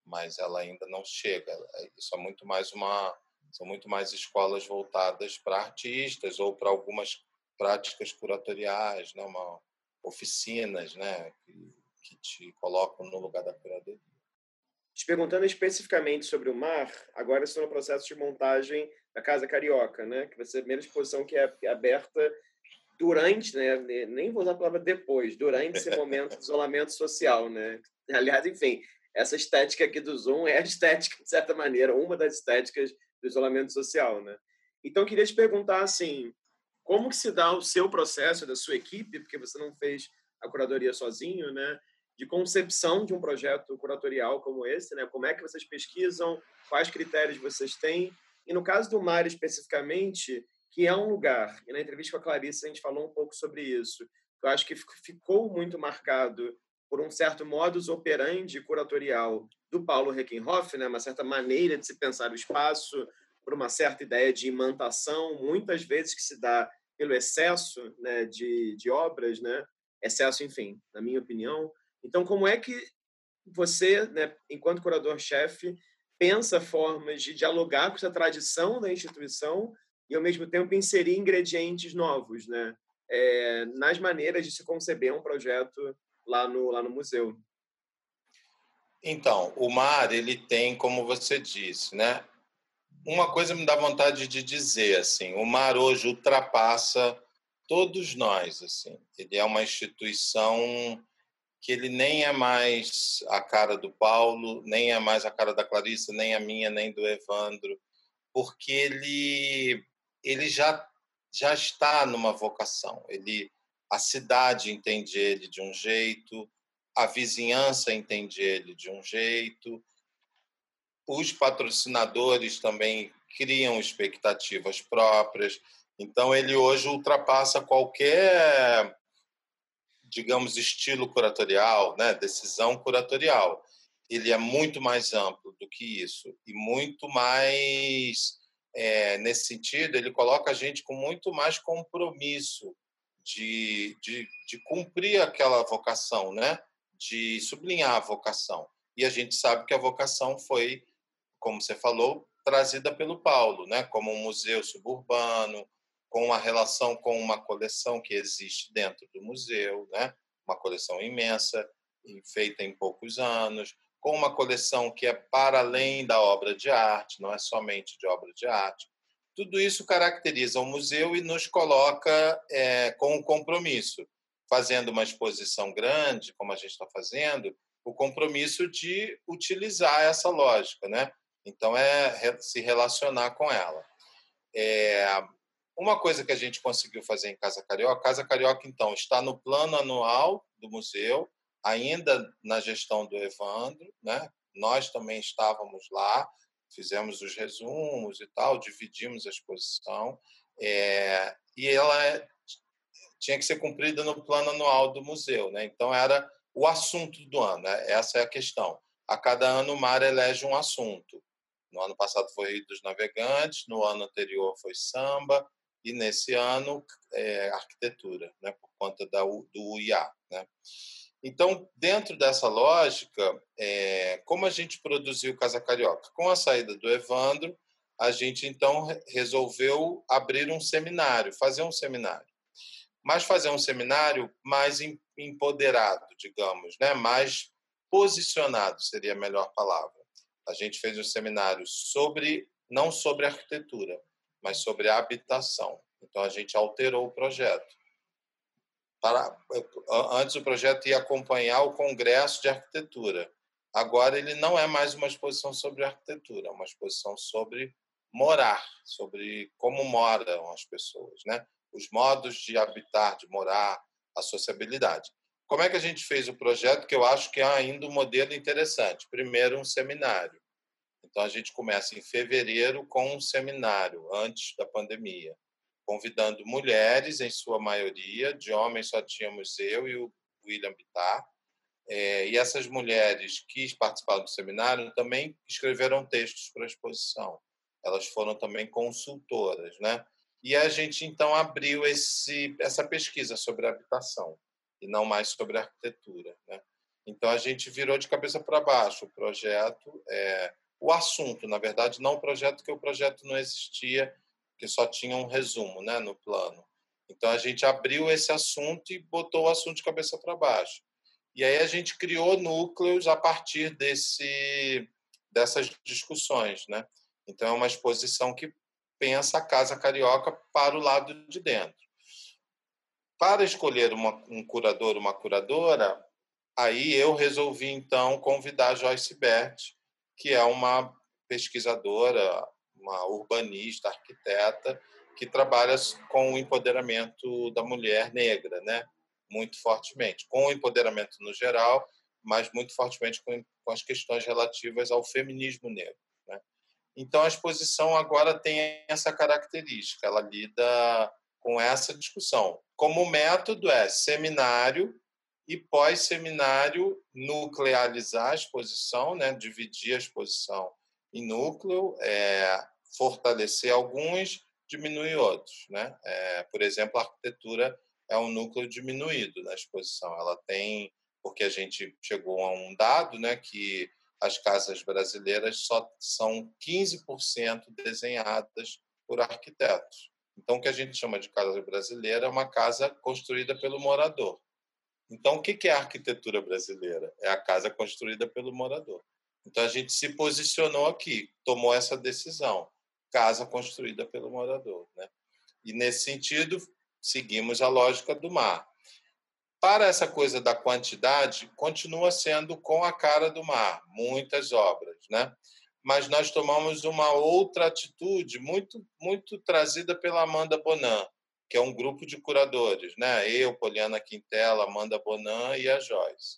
mas ela ainda não chega. É, isso é muito mais uma são muito mais escolas voltadas para artistas ou para algumas práticas curatoriais, né? Uma, oficinas, né? Que, que te colocam no lugar da curadoria. Te perguntando especificamente sobre o mar, agora estou no processo de montagem da Casa Carioca, né? Que vai ser a primeira exposição que é aberta durante, né, nem vou usar a palavra depois, durante esse momento de isolamento social, né? Aliás, enfim, essa estética aqui do Zoom é a estética, de certa maneira, uma das estéticas do isolamento social, né? Então, queria te perguntar, assim, como que se dá o seu processo, da sua equipe, porque você não fez a curadoria sozinho, né? De concepção de um projeto curatorial como esse, né? Como é que vocês pesquisam, quais critérios vocês têm? E no caso do Mar especificamente, que é um lugar, e na entrevista com a Clarice a gente falou um pouco sobre isso, eu acho que ficou muito marcado por um certo modus operandi curatorial do Paulo Reckenhoff, né? uma certa maneira de se pensar o espaço, por uma certa ideia de imantação, muitas vezes que se dá pelo excesso né, de, de obras, né? excesso, enfim, na minha opinião. Então, como é que você, né, enquanto curador-chefe, pensa formas de dialogar com essa tradição da instituição e, ao mesmo tempo, inserir ingredientes novos né? É, nas maneiras de se conceber um projeto lá no, lá no museu. Então, o mar, ele tem, como você disse, né? Uma coisa me dá vontade de dizer, assim, o mar hoje ultrapassa todos nós, assim. Ele é uma instituição que ele nem é mais a cara do Paulo, nem é mais a cara da Clarissa, nem a minha, nem do Evandro, porque ele ele já já está numa vocação. Ele a cidade entende ele de um jeito, a vizinhança entende ele de um jeito, os patrocinadores também criam expectativas próprias. Então ele hoje ultrapassa qualquer digamos, estilo curatorial, né? decisão curatorial. Ele é muito mais amplo do que isso e muito mais, é, nesse sentido, ele coloca a gente com muito mais compromisso de, de, de cumprir aquela vocação, né? de sublinhar a vocação. E a gente sabe que a vocação foi, como você falou, trazida pelo Paulo, né? como um museu suburbano, com a relação com uma coleção que existe dentro do museu, né? uma coleção imensa, feita em poucos anos, com uma coleção que é para além da obra de arte, não é somente de obra de arte. Tudo isso caracteriza o museu e nos coloca é, com um compromisso, fazendo uma exposição grande, como a gente está fazendo, o compromisso de utilizar essa lógica, né? Então é se relacionar com ela. É, uma coisa que a gente conseguiu fazer em Casa Carioca, Casa Carioca, então, está no plano anual do museu, ainda na gestão do Evandro, né? Nós também estávamos lá, fizemos os resumos e tal, dividimos a exposição, é, e ela tinha que ser cumprida no plano anual do museu, né? Então era o assunto do ano, né? essa é a questão. A cada ano o Mar elege um assunto. No ano passado foi Rio dos Navegantes, no ano anterior foi samba, e nesse ano é, arquitetura, né, por conta da, do UIA. Né? Então, dentro dessa lógica, é, como a gente produziu Casa Carioca? Com a saída do Evandro, a gente então resolveu abrir um seminário, fazer um seminário. Mas fazer um seminário mais empoderado, digamos, né? mais posicionado seria a melhor palavra. A gente fez um seminário sobre, não sobre arquitetura, mas sobre habitação. Então a gente alterou o projeto. Para, antes o projeto ia acompanhar o Congresso de Arquitetura. Agora ele não é mais uma exposição sobre arquitetura, é uma exposição sobre morar, sobre como moram as pessoas, né? Os modos de habitar, de morar, a sociabilidade. Como é que a gente fez o projeto? Que eu acho que é ainda um modelo interessante. Primeiro, um seminário. Então, a gente começa em fevereiro com um seminário, antes da pandemia, convidando mulheres, em sua maioria, de homens só tínhamos eu e o William Bittar. É, e essas mulheres que participaram do seminário também escreveram textos para a exposição. Elas foram também consultoras, né? E a gente então abriu esse, essa pesquisa sobre habitação e não mais sobre arquitetura, né? Então a gente virou de cabeça para baixo o projeto. É, o assunto, na verdade, não o projeto, que o projeto não existia, que só tinha um resumo né, no plano. Então a gente abriu esse assunto e botou o assunto de cabeça para baixo. E aí a gente criou núcleos a partir desse, dessas discussões. Né? Então é uma exposição que pensa a Casa Carioca para o lado de dentro. Para escolher uma, um curador, uma curadora, aí eu resolvi então convidar a Joyce Bert, que é uma pesquisadora, uma urbanista, arquiteta, que trabalha com o empoderamento da mulher negra, né? muito fortemente, com o empoderamento no geral, mas muito fortemente com, com as questões relativas ao feminismo negro. Né? Então, a exposição agora tem essa característica, ela lida com essa discussão. Como método é seminário e pós-seminário nuclearizar a exposição, né, dividir a exposição em núcleo, é, fortalecer alguns, diminuir outros. Né? É, por exemplo, a arquitetura é um núcleo diminuído na exposição. Ela tem, porque a gente chegou a um dado né, que as casas brasileiras só são 15% desenhadas por arquitetos. Então, o que a gente chama de casa brasileira é uma casa construída pelo morador. Então, o que é a arquitetura brasileira? É a casa construída pelo morador. Então, a gente se posicionou aqui, tomou essa decisão, casa construída pelo morador. Né? E, nesse sentido, seguimos a lógica do mar. para essa coisa da quantidade, continua sendo com a cara do mar, muitas obras, né? Mas nós tomamos uma outra atitude muito muito trazida pela Amanda Bonan, que é um grupo de curadores, né? Eu, Poliana Quintela, Amanda Bonan e a Joyce.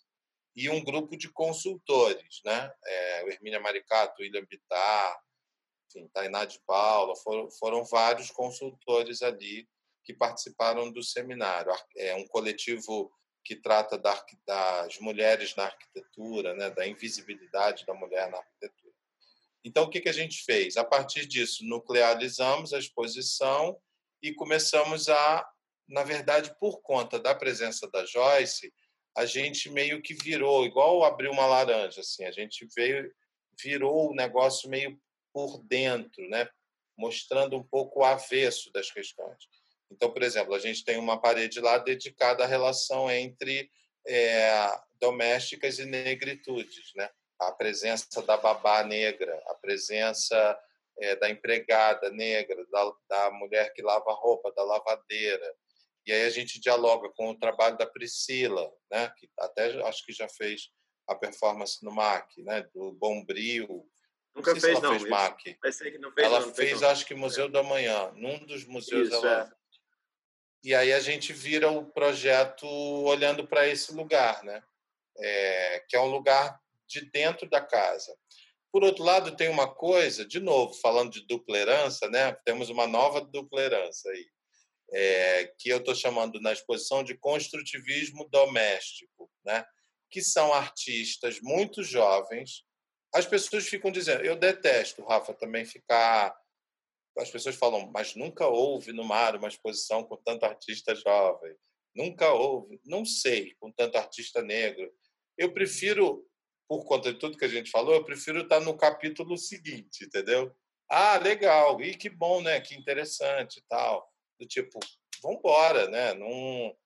E um grupo de consultores, né? É, Hermínia Maricato, William Bittar, enfim, Tainá de Paula, foram, foram vários consultores ali que participaram do seminário. É um coletivo que trata da, das mulheres na arquitetura, né, da invisibilidade da mulher na arquitetura. Então, o que, que a gente fez? A partir disso, nuclearizamos a exposição e começamos a, na verdade, por conta da presença da Joyce, a gente meio que virou, igual abrir uma laranja, assim, a gente veio, virou o negócio meio por dentro, né? mostrando um pouco o avesso das questões. Então, por exemplo, a gente tem uma parede lá dedicada à relação entre é, domésticas e negritudes, né? A presença da babá negra, a presença é, da empregada negra, da, da mulher que lava roupa, da lavadeira. E aí a gente dialoga com o trabalho da Priscila, né? Que até acho que já fez a performance no MAC, né? Do Bombril. Nunca fez, não. Fez MAC. Fez, ela não, fez, não. acho que Museu do Amanhã. Num dos museus Isso, ela é. E aí a gente vira o projeto olhando para esse lugar, né? É, que é um lugar de dentro da casa. Por outro lado, tem uma coisa, de novo, falando de dupla herança, né? temos uma nova dupla herança aí, é, que eu estou chamando na exposição de construtivismo doméstico, né? que são artistas muito jovens. As pessoas ficam dizendo, eu detesto, Rafa, também ficar as pessoas falam, mas nunca houve no mar uma exposição com tanto artista jovem. Nunca houve, não sei, com tanto artista negro. Eu prefiro, por conta de tudo que a gente falou, eu prefiro estar no capítulo seguinte, entendeu? Ah, legal, e que bom, né? Que interessante e tal. Do tipo, vamos embora, né? Não,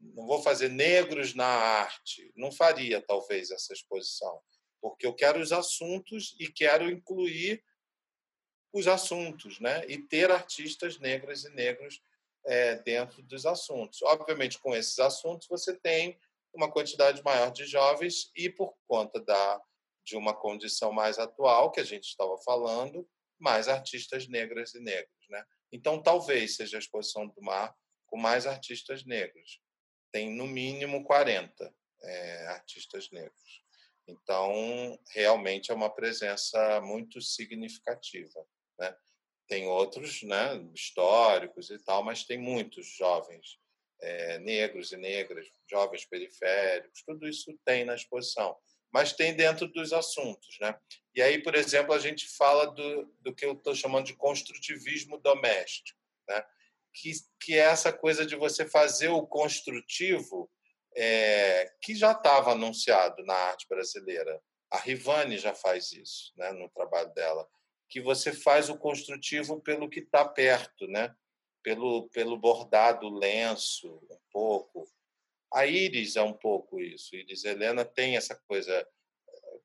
não vou fazer negros na arte. Não faria, talvez, essa exposição. Porque eu quero os assuntos e quero incluir os assuntos, né? E ter artistas negras e negros é, dentro dos assuntos. Obviamente, com esses assuntos, você tem uma quantidade maior de jovens e, por conta da, de uma condição mais atual, que a gente estava falando, mais artistas negras e negros. Né? Então, talvez seja a exposição do mar com mais artistas negros. Tem, no mínimo, 40 é, artistas negros. Então, realmente é uma presença muito significativa. Né? Tem outros né, históricos e tal, mas tem muitos jovens é, negros e negras, jovens periféricos, tudo isso tem na exposição. Mas tem dentro dos assuntos. Né? E aí, por exemplo, a gente fala do, do que eu estou chamando de construtivismo doméstico, né? que, que é essa coisa de você fazer o construtivo é, que já estava anunciado na arte brasileira. A Rivane já faz isso né, no trabalho dela que você faz o construtivo pelo que está perto, né? Pelo, pelo bordado lenço, um pouco. A Iris é um pouco isso. Iris Helena tem essa coisa.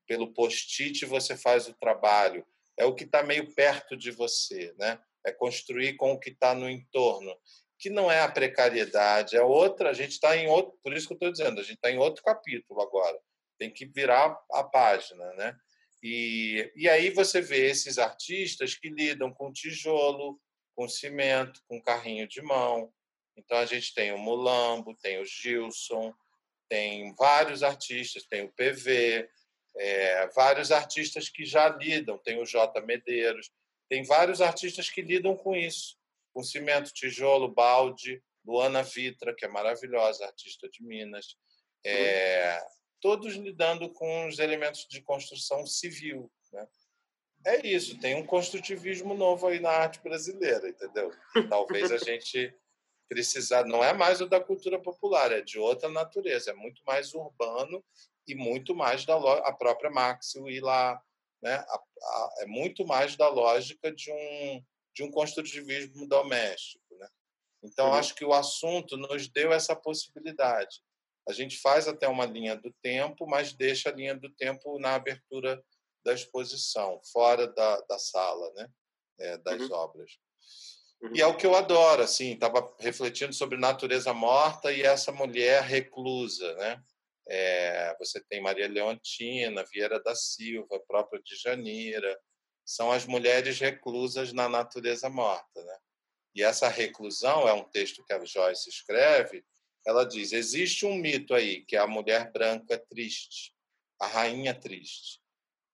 Pelo post-it você faz o trabalho. É o que está meio perto de você, né? É construir com o que está no entorno, que não é a precariedade, é outra. A gente está em outro. Por isso que eu estou dizendo, a gente está em outro capítulo agora. Tem que virar a página, né? E, e aí você vê esses artistas que lidam com tijolo, com cimento, com carrinho de mão. Então a gente tem o Mulambo, tem o Gilson, tem vários artistas, tem o PV, é, vários artistas que já lidam, tem o J. Medeiros, tem vários artistas que lidam com isso, com cimento, tijolo, balde, Luana Vitra, que é maravilhosa, artista de Minas. É, todos lidando com os elementos de construção civil. Né? É isso, tem um construtivismo novo aí na arte brasileira, entendeu? Talvez a gente precisar, não é mais o da cultura popular, é de outra natureza, é muito mais urbano e muito mais da a própria Max ir lá, né? A, a, é muito mais da lógica de um de um construtivismo doméstico, né? Então uhum. acho que o assunto nos deu essa possibilidade a gente faz até uma linha do tempo, mas deixa a linha do tempo na abertura da exposição, fora da, da sala, né? É, das uhum. obras. Uhum. E é o que eu adoro, assim, estava refletindo sobre natureza morta e essa mulher reclusa, né? É, você tem Maria Leontina, Vieira da Silva, própria de Janeira, são as mulheres reclusas na natureza morta, né? E essa reclusão é um texto que a Joyce escreve. Ela diz: existe um mito aí que é a mulher branca triste, a rainha triste,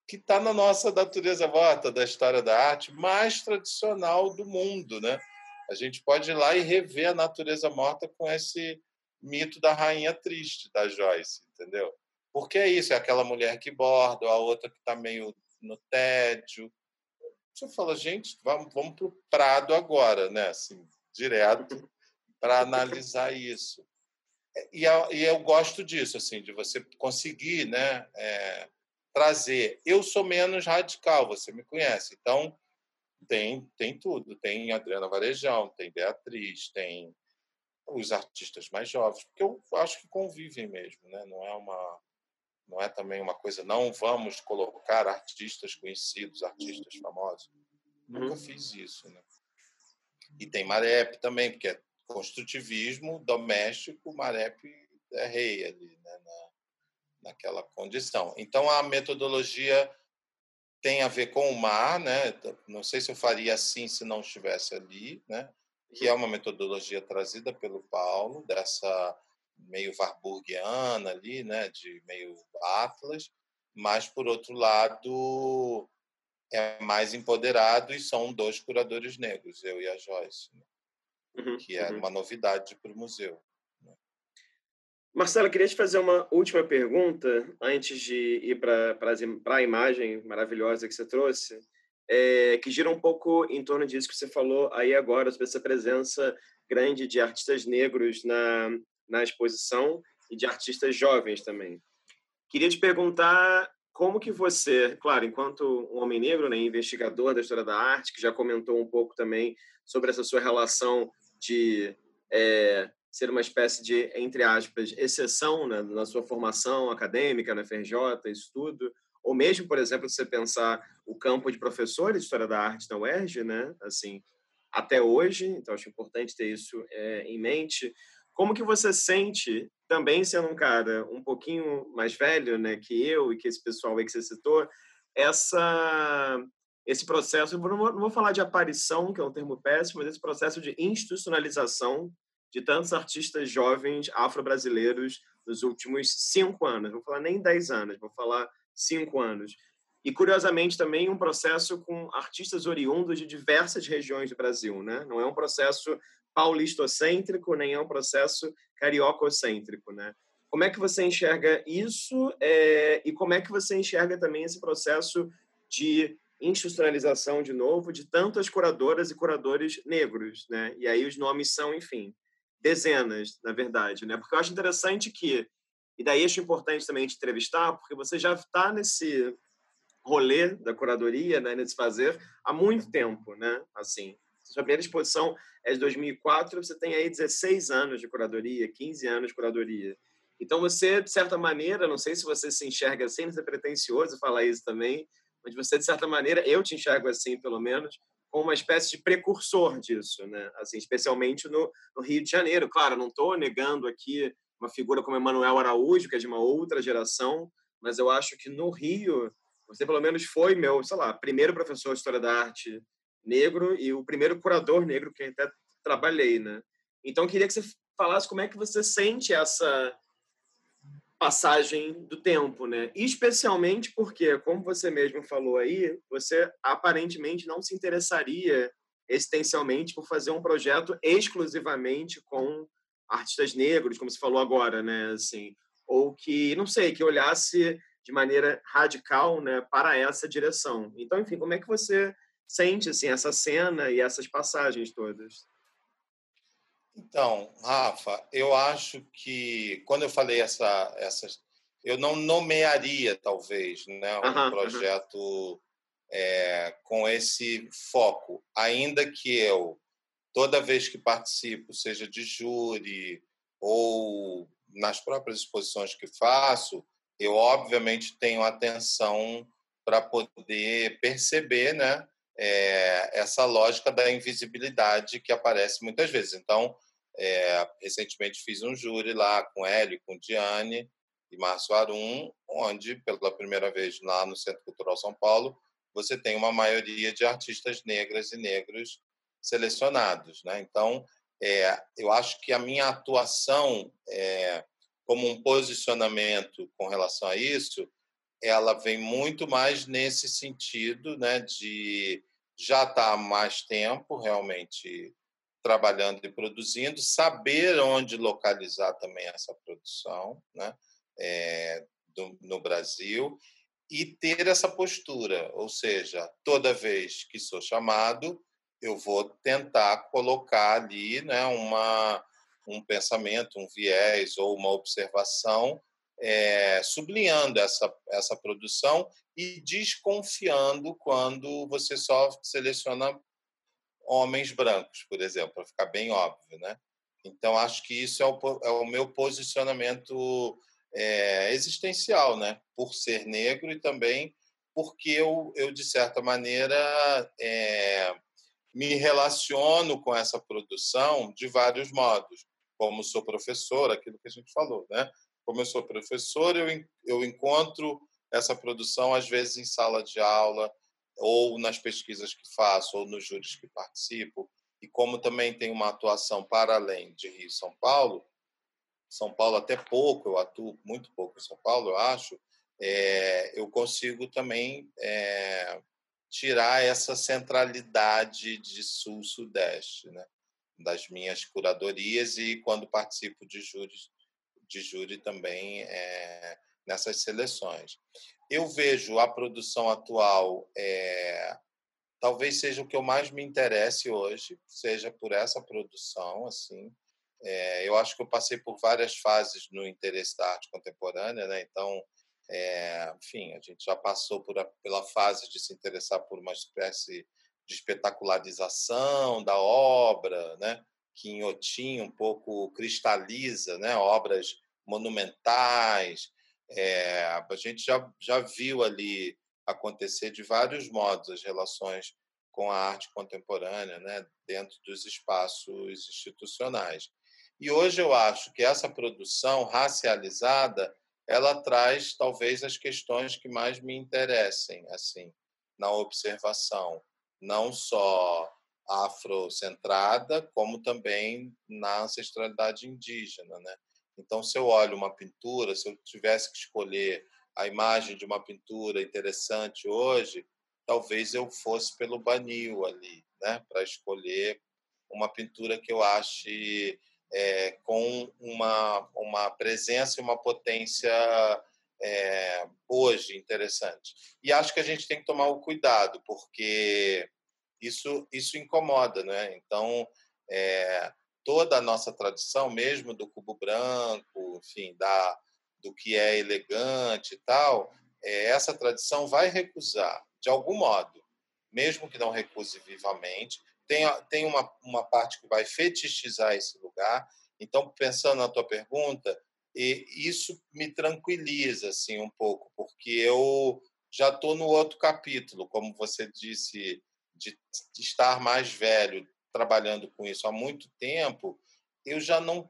que está na nossa natureza morta da história da arte mais tradicional do mundo, né? A gente pode ir lá e rever a natureza morta com esse mito da rainha triste da Joyce, entendeu? Porque é isso, é aquela mulher que borda, a outra que está meio no tédio. Você fala, gente, vamos, vamos para o Prado agora, né? Assim, direto, para analisar isso. E, e, eu gosto disso, assim, de você conseguir, né? É, trazer. Eu sou menos radical, você me conhece. Então, tem, tem tudo. Tem Adriana Varejão, tem Beatriz, tem os artistas mais jovens, porque eu acho que convivem mesmo, né? Não é uma não é também uma coisa não vamos colocar artistas conhecidos, artistas famosos. Uhum. Nunca fiz isso, né? E tem Marep também, porque é construtivismo doméstico, Marep é rei ali, né? Na, naquela condição. Então, a metodologia tem a ver com o mar, né? Não sei se eu faria assim se não estivesse ali, né? Que é uma metodologia trazida pelo Paulo dessa meio warburgiana ali, né? De meio Atlas, mas por outro lado é mais empoderado e são dois curadores negros, eu e a Joyce, né? uhum, que é uhum. uma novidade para o museu. Marcela, queria te fazer uma última pergunta antes de ir para a imagem maravilhosa que você trouxe, é, que gira um pouco em torno disso que você falou aí agora, sobre essa presença grande de artistas negros na, na exposição e de artistas jovens também. Queria te perguntar como que você, claro, enquanto um homem negro, né, investigador da história da arte, que já comentou um pouco também sobre essa sua relação de é, ser uma espécie de, entre aspas, exceção né, na sua formação acadêmica, na FRJ, isso tudo, ou mesmo, por exemplo, se você pensar o campo de professores de História da Arte na UERJ, né, assim, até hoje, então acho importante ter isso é, em mente. Como que você sente, também sendo um cara um pouquinho mais velho né, que eu e que esse pessoal aí que você citou, essa esse processo, não vou, falar de aparição, que é um termo péssimo, mas esse processo de institucionalização de tantos artistas jovens afro-brasileiros nos últimos cinco anos. Vou falar nem dez anos, vou falar cinco anos. E, curiosamente, também um processo com artistas oriundos de diversas regiões do Brasil. Né? Não é um processo paulistocêntrico, nem é um processo cariococêntrico. Né? Como é que você enxerga isso é, e como é que você enxerga também esse processo de institucionalização, de novo, de tantas curadoras e curadores negros? Né? E aí os nomes são, enfim, dezenas, na verdade, né? Porque eu acho interessante que, e daí acho importante também te entrevistar, porque você já está nesse rolê da curadoria, né, nesse fazer, há muito tempo, né? Assim, sua primeira exposição é de 2004, você tem aí 16 anos de curadoria, 15 anos de curadoria. Então você, de certa maneira, não sei se você se enxerga assim, não é pretencioso falar isso também, mas você, de certa maneira, eu te enxergo assim, pelo menos, uma espécie de precursor disso, né? Assim, especialmente no, no Rio de Janeiro. Claro, não estou negando aqui uma figura como Emanuel Araújo, que é de uma outra geração, mas eu acho que no Rio você pelo menos foi meu, sei lá, primeiro professor de história da arte negro e o primeiro curador negro que até trabalhei, né? Então queria que você falasse como é que você sente essa passagem do tempo, né? Especialmente porque, como você mesmo falou aí, você aparentemente não se interessaria existencialmente por fazer um projeto exclusivamente com artistas negros, como você falou agora, né? Assim, ou que, não sei, que olhasse de maneira radical, né, para essa direção. Então, enfim, como é que você sente assim essa cena e essas passagens todas? Então, Rafa, eu acho que quando eu falei essa, essas, eu não nomearia talvez, né, um uhum, projeto uhum. É, com esse foco, ainda que eu toda vez que participo, seja de júri ou nas próprias exposições que faço, eu obviamente tenho atenção para poder perceber, né, é, essa lógica da invisibilidade que aparece muitas vezes. Então, é, recentemente fiz um júri lá com Hélio, com Diane e Márcio Arum, onde, pela primeira vez lá no Centro Cultural São Paulo, você tem uma maioria de artistas negras e negros selecionados. Né? Então, é, eu acho que a minha atuação é, como um posicionamento com relação a isso, ela vem muito mais nesse sentido né, de já estar tá há mais tempo realmente trabalhando e produzindo, saber onde localizar também essa produção né, é, do, no Brasil e ter essa postura, ou seja, toda vez que sou chamado, eu vou tentar colocar ali né, uma, um pensamento, um viés ou uma observação é, sublinhando essa, essa produção e desconfiando quando você só seleciona homens brancos, por exemplo, para ficar bem óbvio, né? Então acho que isso é o, é o meu posicionamento é, existencial, né? Por ser negro e também porque eu, eu de certa maneira é, me relaciono com essa produção de vários modos, como sou professor, aquilo que a gente falou, né? Como eu sou professor, eu, eu encontro essa produção às vezes em sala de aula ou nas pesquisas que faço ou nos júris que participo e como também tem uma atuação para além de Rio e São Paulo, São Paulo até pouco, eu atuo muito pouco em São Paulo, eu acho, é, eu consigo também é, tirar essa centralidade de sul-sudeste, né? das minhas curadorias e quando participo de júris de júri também é, nessas seleções. Eu vejo a produção atual é, talvez seja o que eu mais me interesse hoje, seja por essa produção assim. É, eu acho que eu passei por várias fases no interesse da arte contemporânea, né? Então, é, enfim, a gente já passou por a, pela fase de se interessar por uma espécie de espetacularização da obra, né? que em Otim um pouco cristaliza né? obras monumentais. É, a gente já, já viu ali acontecer de vários modos as relações com a arte contemporânea né? dentro dos espaços institucionais. E hoje eu acho que essa produção racializada ela traz talvez as questões que mais me interessem assim na observação não só afrocentrada, como também na ancestralidade indígena. Né? Então, se eu olho uma pintura, se eu tivesse que escolher a imagem de uma pintura interessante hoje, talvez eu fosse pelo Banil ali, né? para escolher uma pintura que eu ache é, com uma, uma presença e uma potência é, hoje interessante. E acho que a gente tem que tomar o cuidado, porque isso, isso incomoda. Né? Então, é, toda a nossa tradição, mesmo do cubo branco, enfim, da, do que é elegante e tal, é, essa tradição vai recusar, de algum modo, mesmo que não recuse vivamente, tem, tem uma, uma parte que vai fetichizar esse lugar. Então, pensando na tua pergunta, e isso me tranquiliza assim um pouco, porque eu já estou no outro capítulo, como você disse, de, de estar mais velho, trabalhando com isso há muito tempo, eu já não,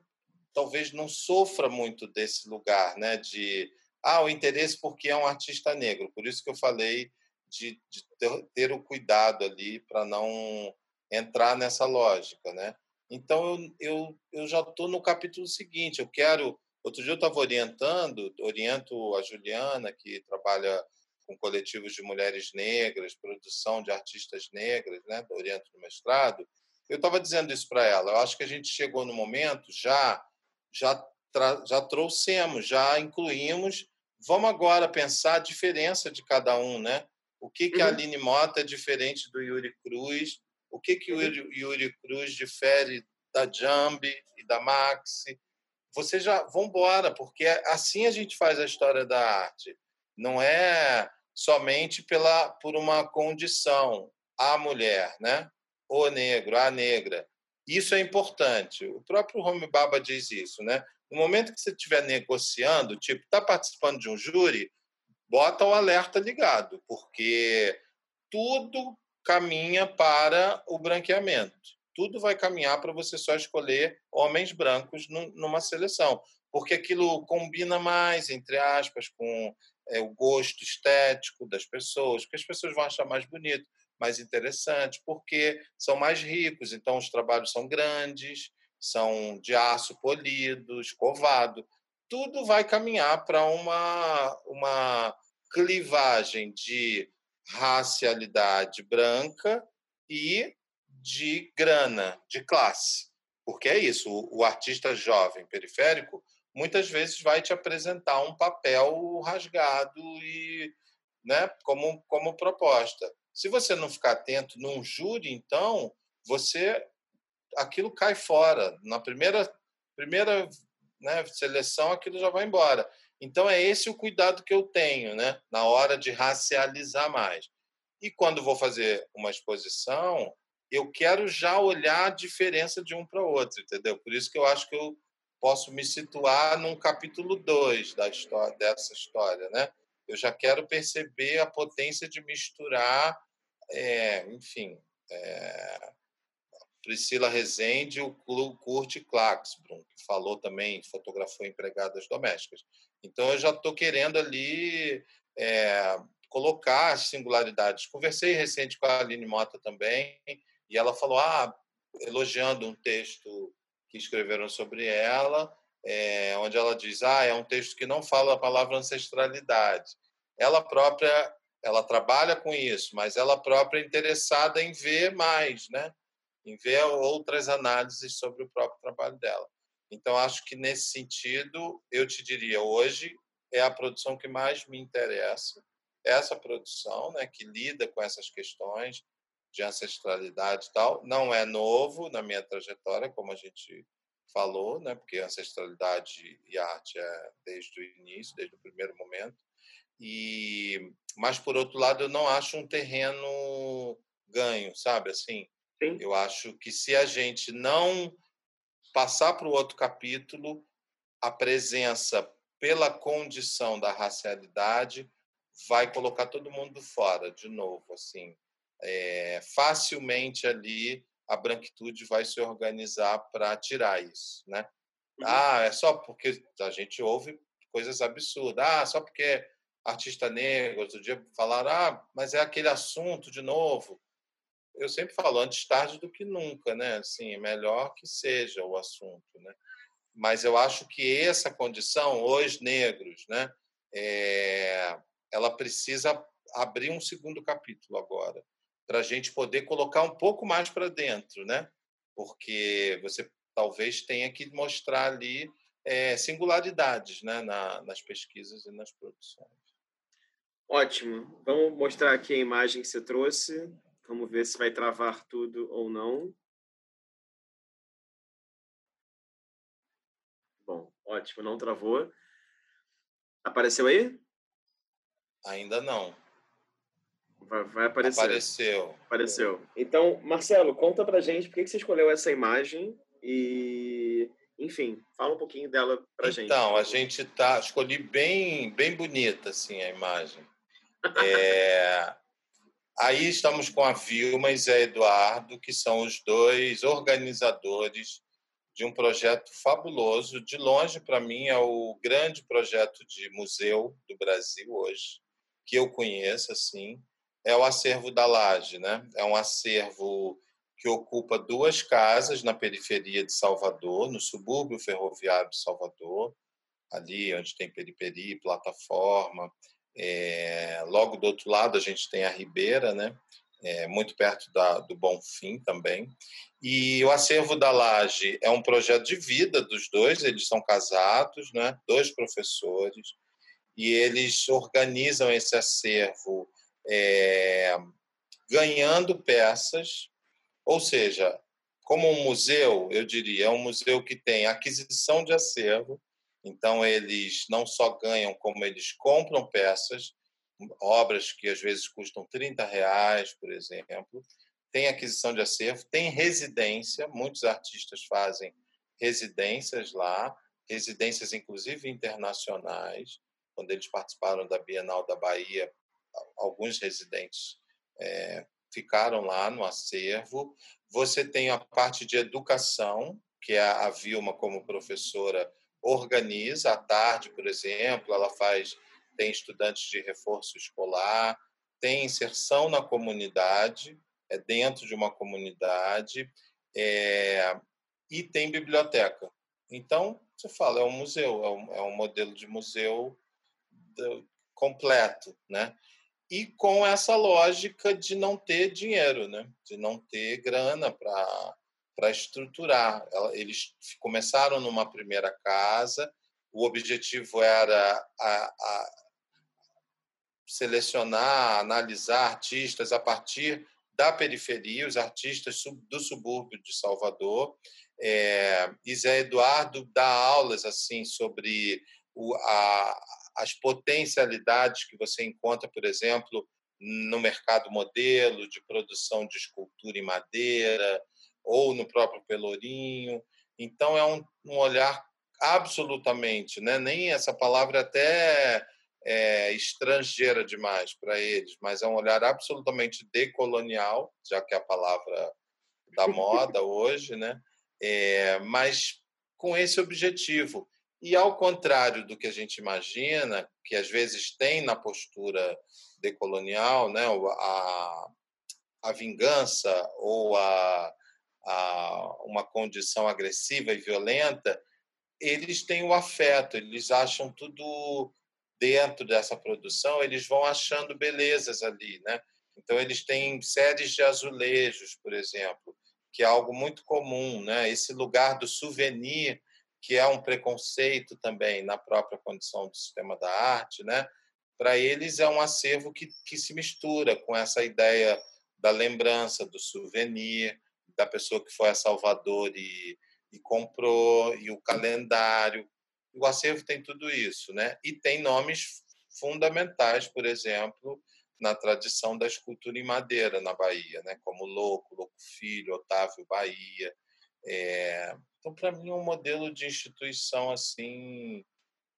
talvez não sofra muito desse lugar, né? De ah, o interesse porque é um artista negro. Por isso que eu falei de, de ter, ter o cuidado ali para não entrar nessa lógica, né? Então eu, eu, eu já estou no capítulo seguinte. Eu quero Outro dia eu estava orientando, oriento a Juliana, que trabalha com coletivos de mulheres negras, produção de artistas negras, né? oriento no mestrado. Eu estava dizendo isso para ela. Eu acho que a gente chegou no momento, já, já, já trouxemos, já incluímos. Vamos agora pensar a diferença de cada um, né? O que, que a uhum. Aline Mota é diferente do Yuri Cruz? O que, que o uhum. Yuri Cruz difere da Jambi e da Maxi? você já vão embora, porque assim a gente faz a história da arte. Não é somente pela por uma condição a mulher, né? O negro, a negra. Isso é importante. O próprio Rome Baba diz isso, né? No momento que você estiver negociando, tipo, está participando de um júri, bota o alerta ligado, porque tudo caminha para o branqueamento. Tudo vai caminhar para você só escolher homens brancos numa seleção, porque aquilo combina mais, entre aspas, com é, o gosto estético das pessoas, porque as pessoas vão achar mais bonito, mais interessante, porque são mais ricos, então os trabalhos são grandes, são de aço polido, escovado. Tudo vai caminhar para uma, uma clivagem de racialidade branca e de grana, de classe. Porque é isso, o, o artista jovem periférico muitas vezes vai te apresentar um papel rasgado e né, como, como proposta. Se você não ficar atento num júri, então, você aquilo cai fora. Na primeira primeira né, seleção, aquilo já vai embora. Então, é esse o cuidado que eu tenho né, na hora de racializar mais. E quando vou fazer uma exposição, eu quero já olhar a diferença de um para o outro, entendeu? Por isso que eu acho que eu posso me situar num capítulo 2 da história, dessa história, né? Eu já quero perceber a potência de misturar, é, enfim, é, Priscila Rezende e o Kurt Klaxbrun, que falou também, fotografou empregadas domésticas. Então, eu já estou querendo ali é, colocar as singularidades. Conversei recente com a Aline Mota também, e ela falou, ah, elogiando um texto que escreveram sobre ela, é, onde ela diz, ah, é um texto que não fala a palavra ancestralidade. Ela própria, ela trabalha com isso, mas ela própria é interessada em ver mais, né? Em ver outras análises sobre o próprio trabalho dela. Então, acho que nesse sentido, eu te diria, hoje é a produção que mais me interessa, essa produção, né, que lida com essas questões de ancestralidade e tal. Não é novo na minha trajetória, como a gente falou, né, porque ancestralidade e arte é desde o início, desde o primeiro momento. E mas por outro lado, eu não acho um terreno ganho, sabe? Assim, Sim. eu acho que se a gente não passar para o outro capítulo, a presença pela condição da racialidade vai colocar todo mundo fora de novo, assim, é, facilmente ali a branquitude vai se organizar para tirar isso, né? Uhum. Ah, é só porque a gente ouve coisas absurdas. Ah, só porque artista negro, outro dia falaram, ah, mas é aquele assunto de novo eu sempre falo antes tarde do que nunca, né? Assim, é melhor que seja o assunto, né? Mas eu acho que essa condição, os negros, né? É, ela precisa abrir um segundo capítulo agora para a gente poder colocar um pouco mais para dentro, né? Porque você talvez tenha que mostrar ali é, singularidades, né? Na, nas pesquisas e nas produções. Ótimo. Vamos mostrar aqui a imagem que você trouxe. Vamos ver se vai travar tudo ou não. Bom, ótimo, não travou. Apareceu aí? Ainda não. Vai, vai aparecer. Apareceu. Apareceu. Então, Marcelo, conta pra gente por que você escolheu essa imagem e, enfim, fala um pouquinho dela pra então, gente. Então, a gente tá escolhi bem, bem bonita assim a imagem. [laughs] É, Aí estamos com a Vilma e Zé Eduardo, que são os dois organizadores de um projeto fabuloso. De longe, para mim, é o grande projeto de museu do Brasil hoje, que eu conheço, assim. É o Acervo da Laje, né? É um acervo que ocupa duas casas na periferia de Salvador, no subúrbio ferroviário de Salvador, ali onde tem periferia e plataforma, é, logo do outro lado a gente tem a Ribeira, né? É, muito perto da, do Bonfim também. E o Acervo da Laje é um projeto de vida dos dois, eles são casados, né? dois professores, e eles organizam esse acervo é, ganhando peças, ou seja, como um museu, eu diria, é um museu que tem aquisição de acervo, então, eles não só ganham, como eles compram peças, obras que às vezes custam 30 reais, por exemplo. Tem aquisição de acervo, tem residência, muitos artistas fazem residências lá, residências inclusive internacionais. Quando eles participaram da Bienal da Bahia, alguns residentes é, ficaram lá no acervo. Você tem a parte de educação, que a Vilma como professora organiza à tarde, por exemplo, ela faz tem estudantes de reforço escolar, tem inserção na comunidade, é dentro de uma comunidade, é, e tem biblioteca. Então, você fala, é um museu, é um, é um modelo de museu completo, né? E com essa lógica de não ter dinheiro, né? De não ter grana para estruturar. Eles começaram numa primeira casa, o objetivo era a, a selecionar, analisar artistas a partir da periferia, os artistas do subúrbio de Salvador. É, e Zé Eduardo dá aulas assim sobre o, a, as potencialidades que você encontra, por exemplo, no mercado modelo de produção de escultura em madeira ou no próprio Pelourinho. Então é um, um olhar absolutamente, né? Nem essa palavra até é, estrangeira demais para eles, mas é um olhar absolutamente decolonial, já que é a palavra da moda [laughs] hoje, né? É, mas com esse objetivo. E ao contrário do que a gente imagina, que às vezes tem na postura decolonial, né? a, a vingança ou a, a uma condição agressiva e violenta, eles têm o afeto, eles acham tudo dentro dessa produção, eles vão achando belezas ali, né? Então eles têm séries de azulejos, por exemplo, que é algo muito comum, né? Esse lugar do souvenir, que é um preconceito também na própria condição do sistema da arte, né? Para eles é um acervo que, que se mistura com essa ideia da lembrança, do souvenir, da pessoa que foi a Salvador e, e comprou, e o calendário o acervo tem tudo isso, né? E tem nomes fundamentais, por exemplo, na tradição da escultura em madeira na Bahia, né? Como Louco, Louco Filho, Otávio Bahia. É... Então, para mim, é um modelo de instituição assim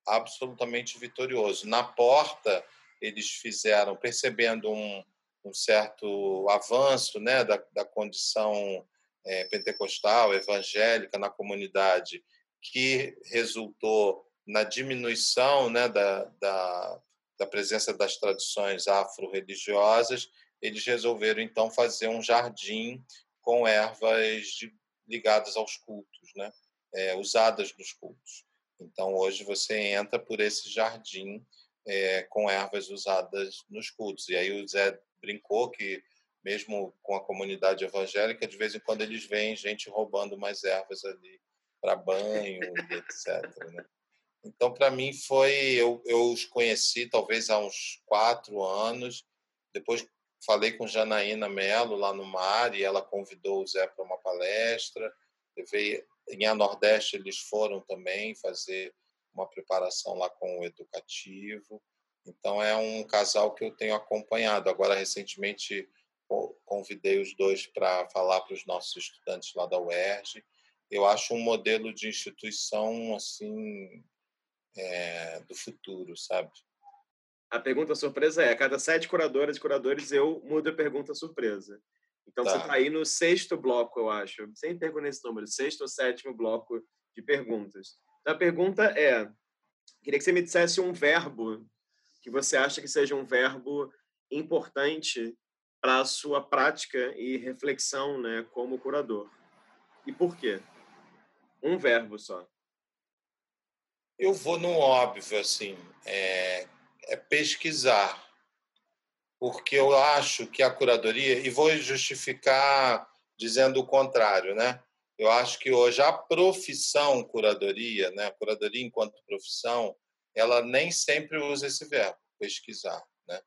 absolutamente vitorioso. Na porta, eles fizeram, percebendo um, um certo avanço, né, da, da condição é, pentecostal, evangélica na comunidade que resultou na diminuição né, da, da, da presença das tradições afro-religiosas, eles resolveram então fazer um jardim com ervas de, ligadas aos cultos, né, é, usadas nos cultos. Então hoje você entra por esse jardim é, com ervas usadas nos cultos. E aí o Zé brincou que mesmo com a comunidade evangélica, de vez em quando eles veem gente roubando mais ervas ali para banho, [laughs] etc. Né? Então, para mim, foi. Eu, eu os conheci talvez há uns quatro anos. Depois falei com Janaína Mello lá no mar e ela convidou o Zé para uma palestra. Levei, em A Nordeste, eles foram também fazer uma preparação lá com o educativo. Então, é um casal que eu tenho acompanhado. Agora, recentemente, convidei os dois para falar para os nossos estudantes lá da UERJ eu acho um modelo de instituição assim é, do futuro, sabe? A pergunta surpresa é: a cada sete curadoras e curadores eu mudo a pergunta surpresa. Então tá. você está aí no sexto bloco, eu acho. Sempre pergunto nesse número, sexto ou sétimo bloco de perguntas. Então, a pergunta é: queria que você me dissesse um verbo que você acha que seja um verbo importante para a sua prática e reflexão, né, como curador. E por quê? Um verbo só. Eu vou no óbvio, assim, é, é pesquisar. Porque eu acho que a curadoria, e vou justificar dizendo o contrário, né? Eu acho que hoje a profissão curadoria, né, a curadoria enquanto profissão, ela nem sempre usa esse verbo, pesquisar, né?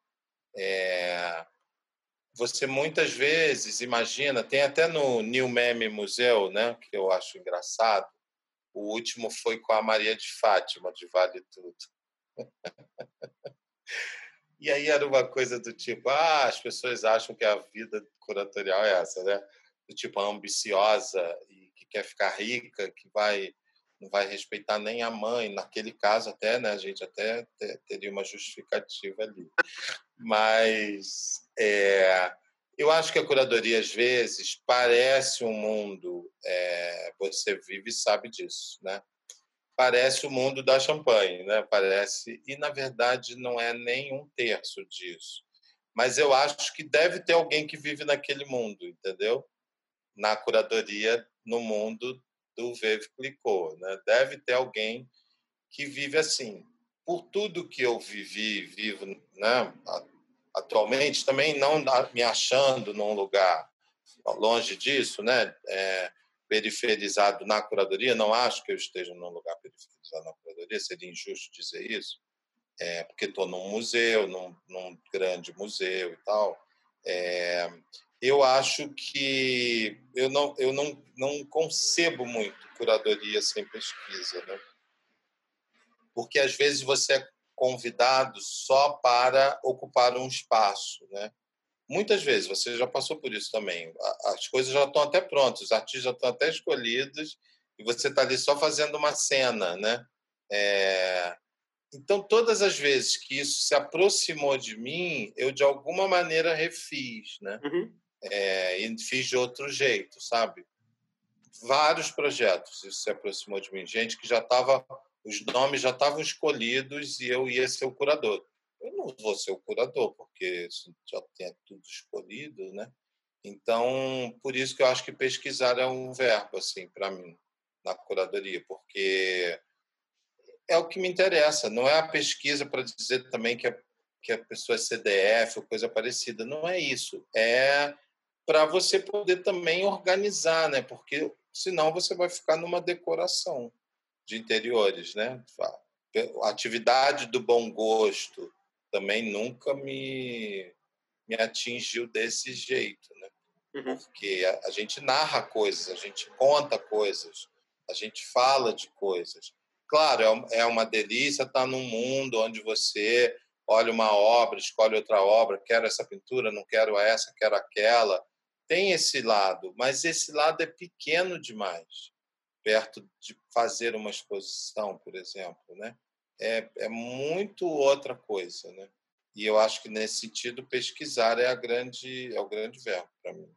É, você muitas vezes imagina, tem até no New Meme Museu, né, que eu acho engraçado. O último foi com a Maria de Fátima, de Vale Tudo. E aí era uma coisa do tipo, ah, as pessoas acham que a vida curatorial é essa, né? Do tipo ambiciosa e que quer ficar rica, que vai não vai respeitar nem a mãe, naquele caso até, né, a gente até teria uma justificativa ali. Mas é, Eu acho que a curadoria, às vezes, parece um mundo, é, você vive e sabe disso, né? Parece o mundo da champanhe, né? Parece, e na verdade não é nem um terço disso. Mas eu acho que deve ter alguém que vive naquele mundo, entendeu? Na curadoria, no mundo do Veve Clicou, né? Deve ter alguém que vive assim. Por tudo que eu vivi, vivo, né? atualmente, também não me achando num lugar longe disso, né? É, periferizado na curadoria, não acho que eu esteja num lugar periferizado na curadoria, seria injusto dizer isso, é, porque estou num museu, num, num, grande museu e tal. É, eu acho que eu não, eu não, não concebo muito curadoria sem pesquisa, né? porque às vezes você é convidado só para ocupar um espaço, né? Muitas vezes você já passou por isso também. As coisas já estão até prontas, os artistas já estão até escolhidos e você está ali só fazendo uma cena, né? É... Então, todas as vezes que isso se aproximou de mim, eu de alguma maneira refiz, né? Uhum. É, e fiz de outro jeito, sabe? Vários projetos isso se aproximou de mim. Gente que já estava os nomes já estavam escolhidos e eu ia ser o curador. Eu não vou ser o curador, porque já tem tudo escolhido, né? Então, por isso que eu acho que pesquisar é um verbo, assim, para mim, na curadoria, porque é o que me interessa. Não é a pesquisa para dizer também que a, que a pessoa é CDF ou coisa parecida. Não é isso. É para você poder também organizar, né? Porque senão você vai ficar numa decoração de interiores, né? A atividade do bom gosto também nunca me, me atingiu desse jeito, né? Uhum. Porque a, a, gente narra coisas, a gente conta coisas, a gente fala de coisas. Claro, é, é uma delícia estar num mundo onde você olha uma obra, escolhe outra obra, quero essa pintura, não quero essa, quero aquela. Tem esse lado, mas esse lado é pequeno demais perto de fazer uma exposição, por exemplo, né? É, é muito outra coisa, né? E eu acho que nesse sentido pesquisar é a grande é o grande verbo para mim.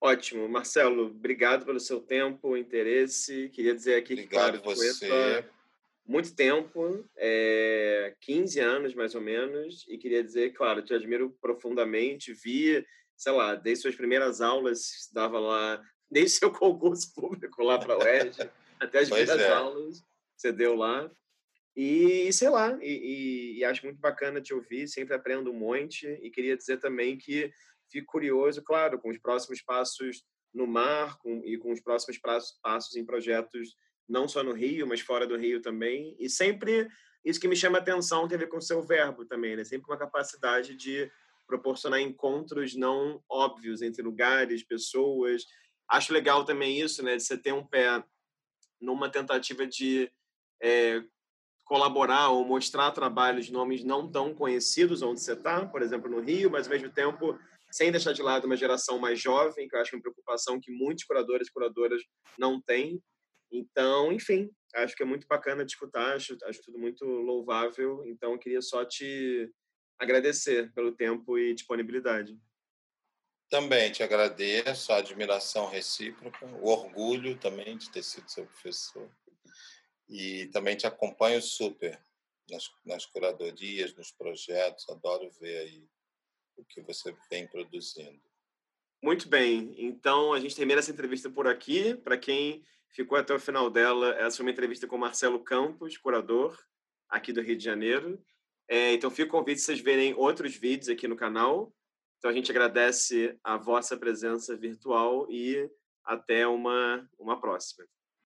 Ótimo, Marcelo, obrigado pelo seu tempo, interesse. Queria dizer aqui obrigado que claro, você. muito tempo, é, 15 anos mais ou menos, e queria dizer, claro, te admiro profundamente, vi, sei lá, desde suas primeiras aulas, dava lá [laughs] desde seu concurso público lá para a [laughs] UERJ, até as primeiras é. aulas você deu lá. E, sei lá, e, e, acho muito bacana te ouvir, sempre aprendo um monte. E queria dizer também que fico curioso, claro, com os próximos passos no mar com, e com os próximos passos, passos em projetos, não só no Rio, mas fora do Rio também. E sempre isso que me chama atenção tem a ver com o seu verbo também, né? Sempre uma capacidade de proporcionar encontros não óbvios entre lugares, pessoas, acho legal também isso, né, de você ter um pé numa tentativa de é, colaborar ou mostrar trabalhos de nomes não tão conhecidos onde você está, por exemplo, no Rio, mas ao mesmo tempo sem deixar de lado uma geração mais jovem, que eu acho uma preocupação que muitos curadores e curadoras não têm. Então, enfim, acho que é muito bacana de escutar, acho, acho tudo muito louvável. Então, queria só te agradecer pelo tempo e disponibilidade. Também te agradeço a admiração recíproca, o orgulho também de ter sido seu professor. E também te acompanho super nas, nas curadorias, nos projetos. Adoro ver aí o que você vem produzindo. Muito bem. Então, a gente termina essa entrevista por aqui. Para quem ficou até o final dela, essa foi uma entrevista com Marcelo Campos, curador aqui do Rio de Janeiro. É, então, fica o convite vocês verem outros vídeos aqui no canal. Então a gente agradece a vossa presença virtual e até uma, uma próxima.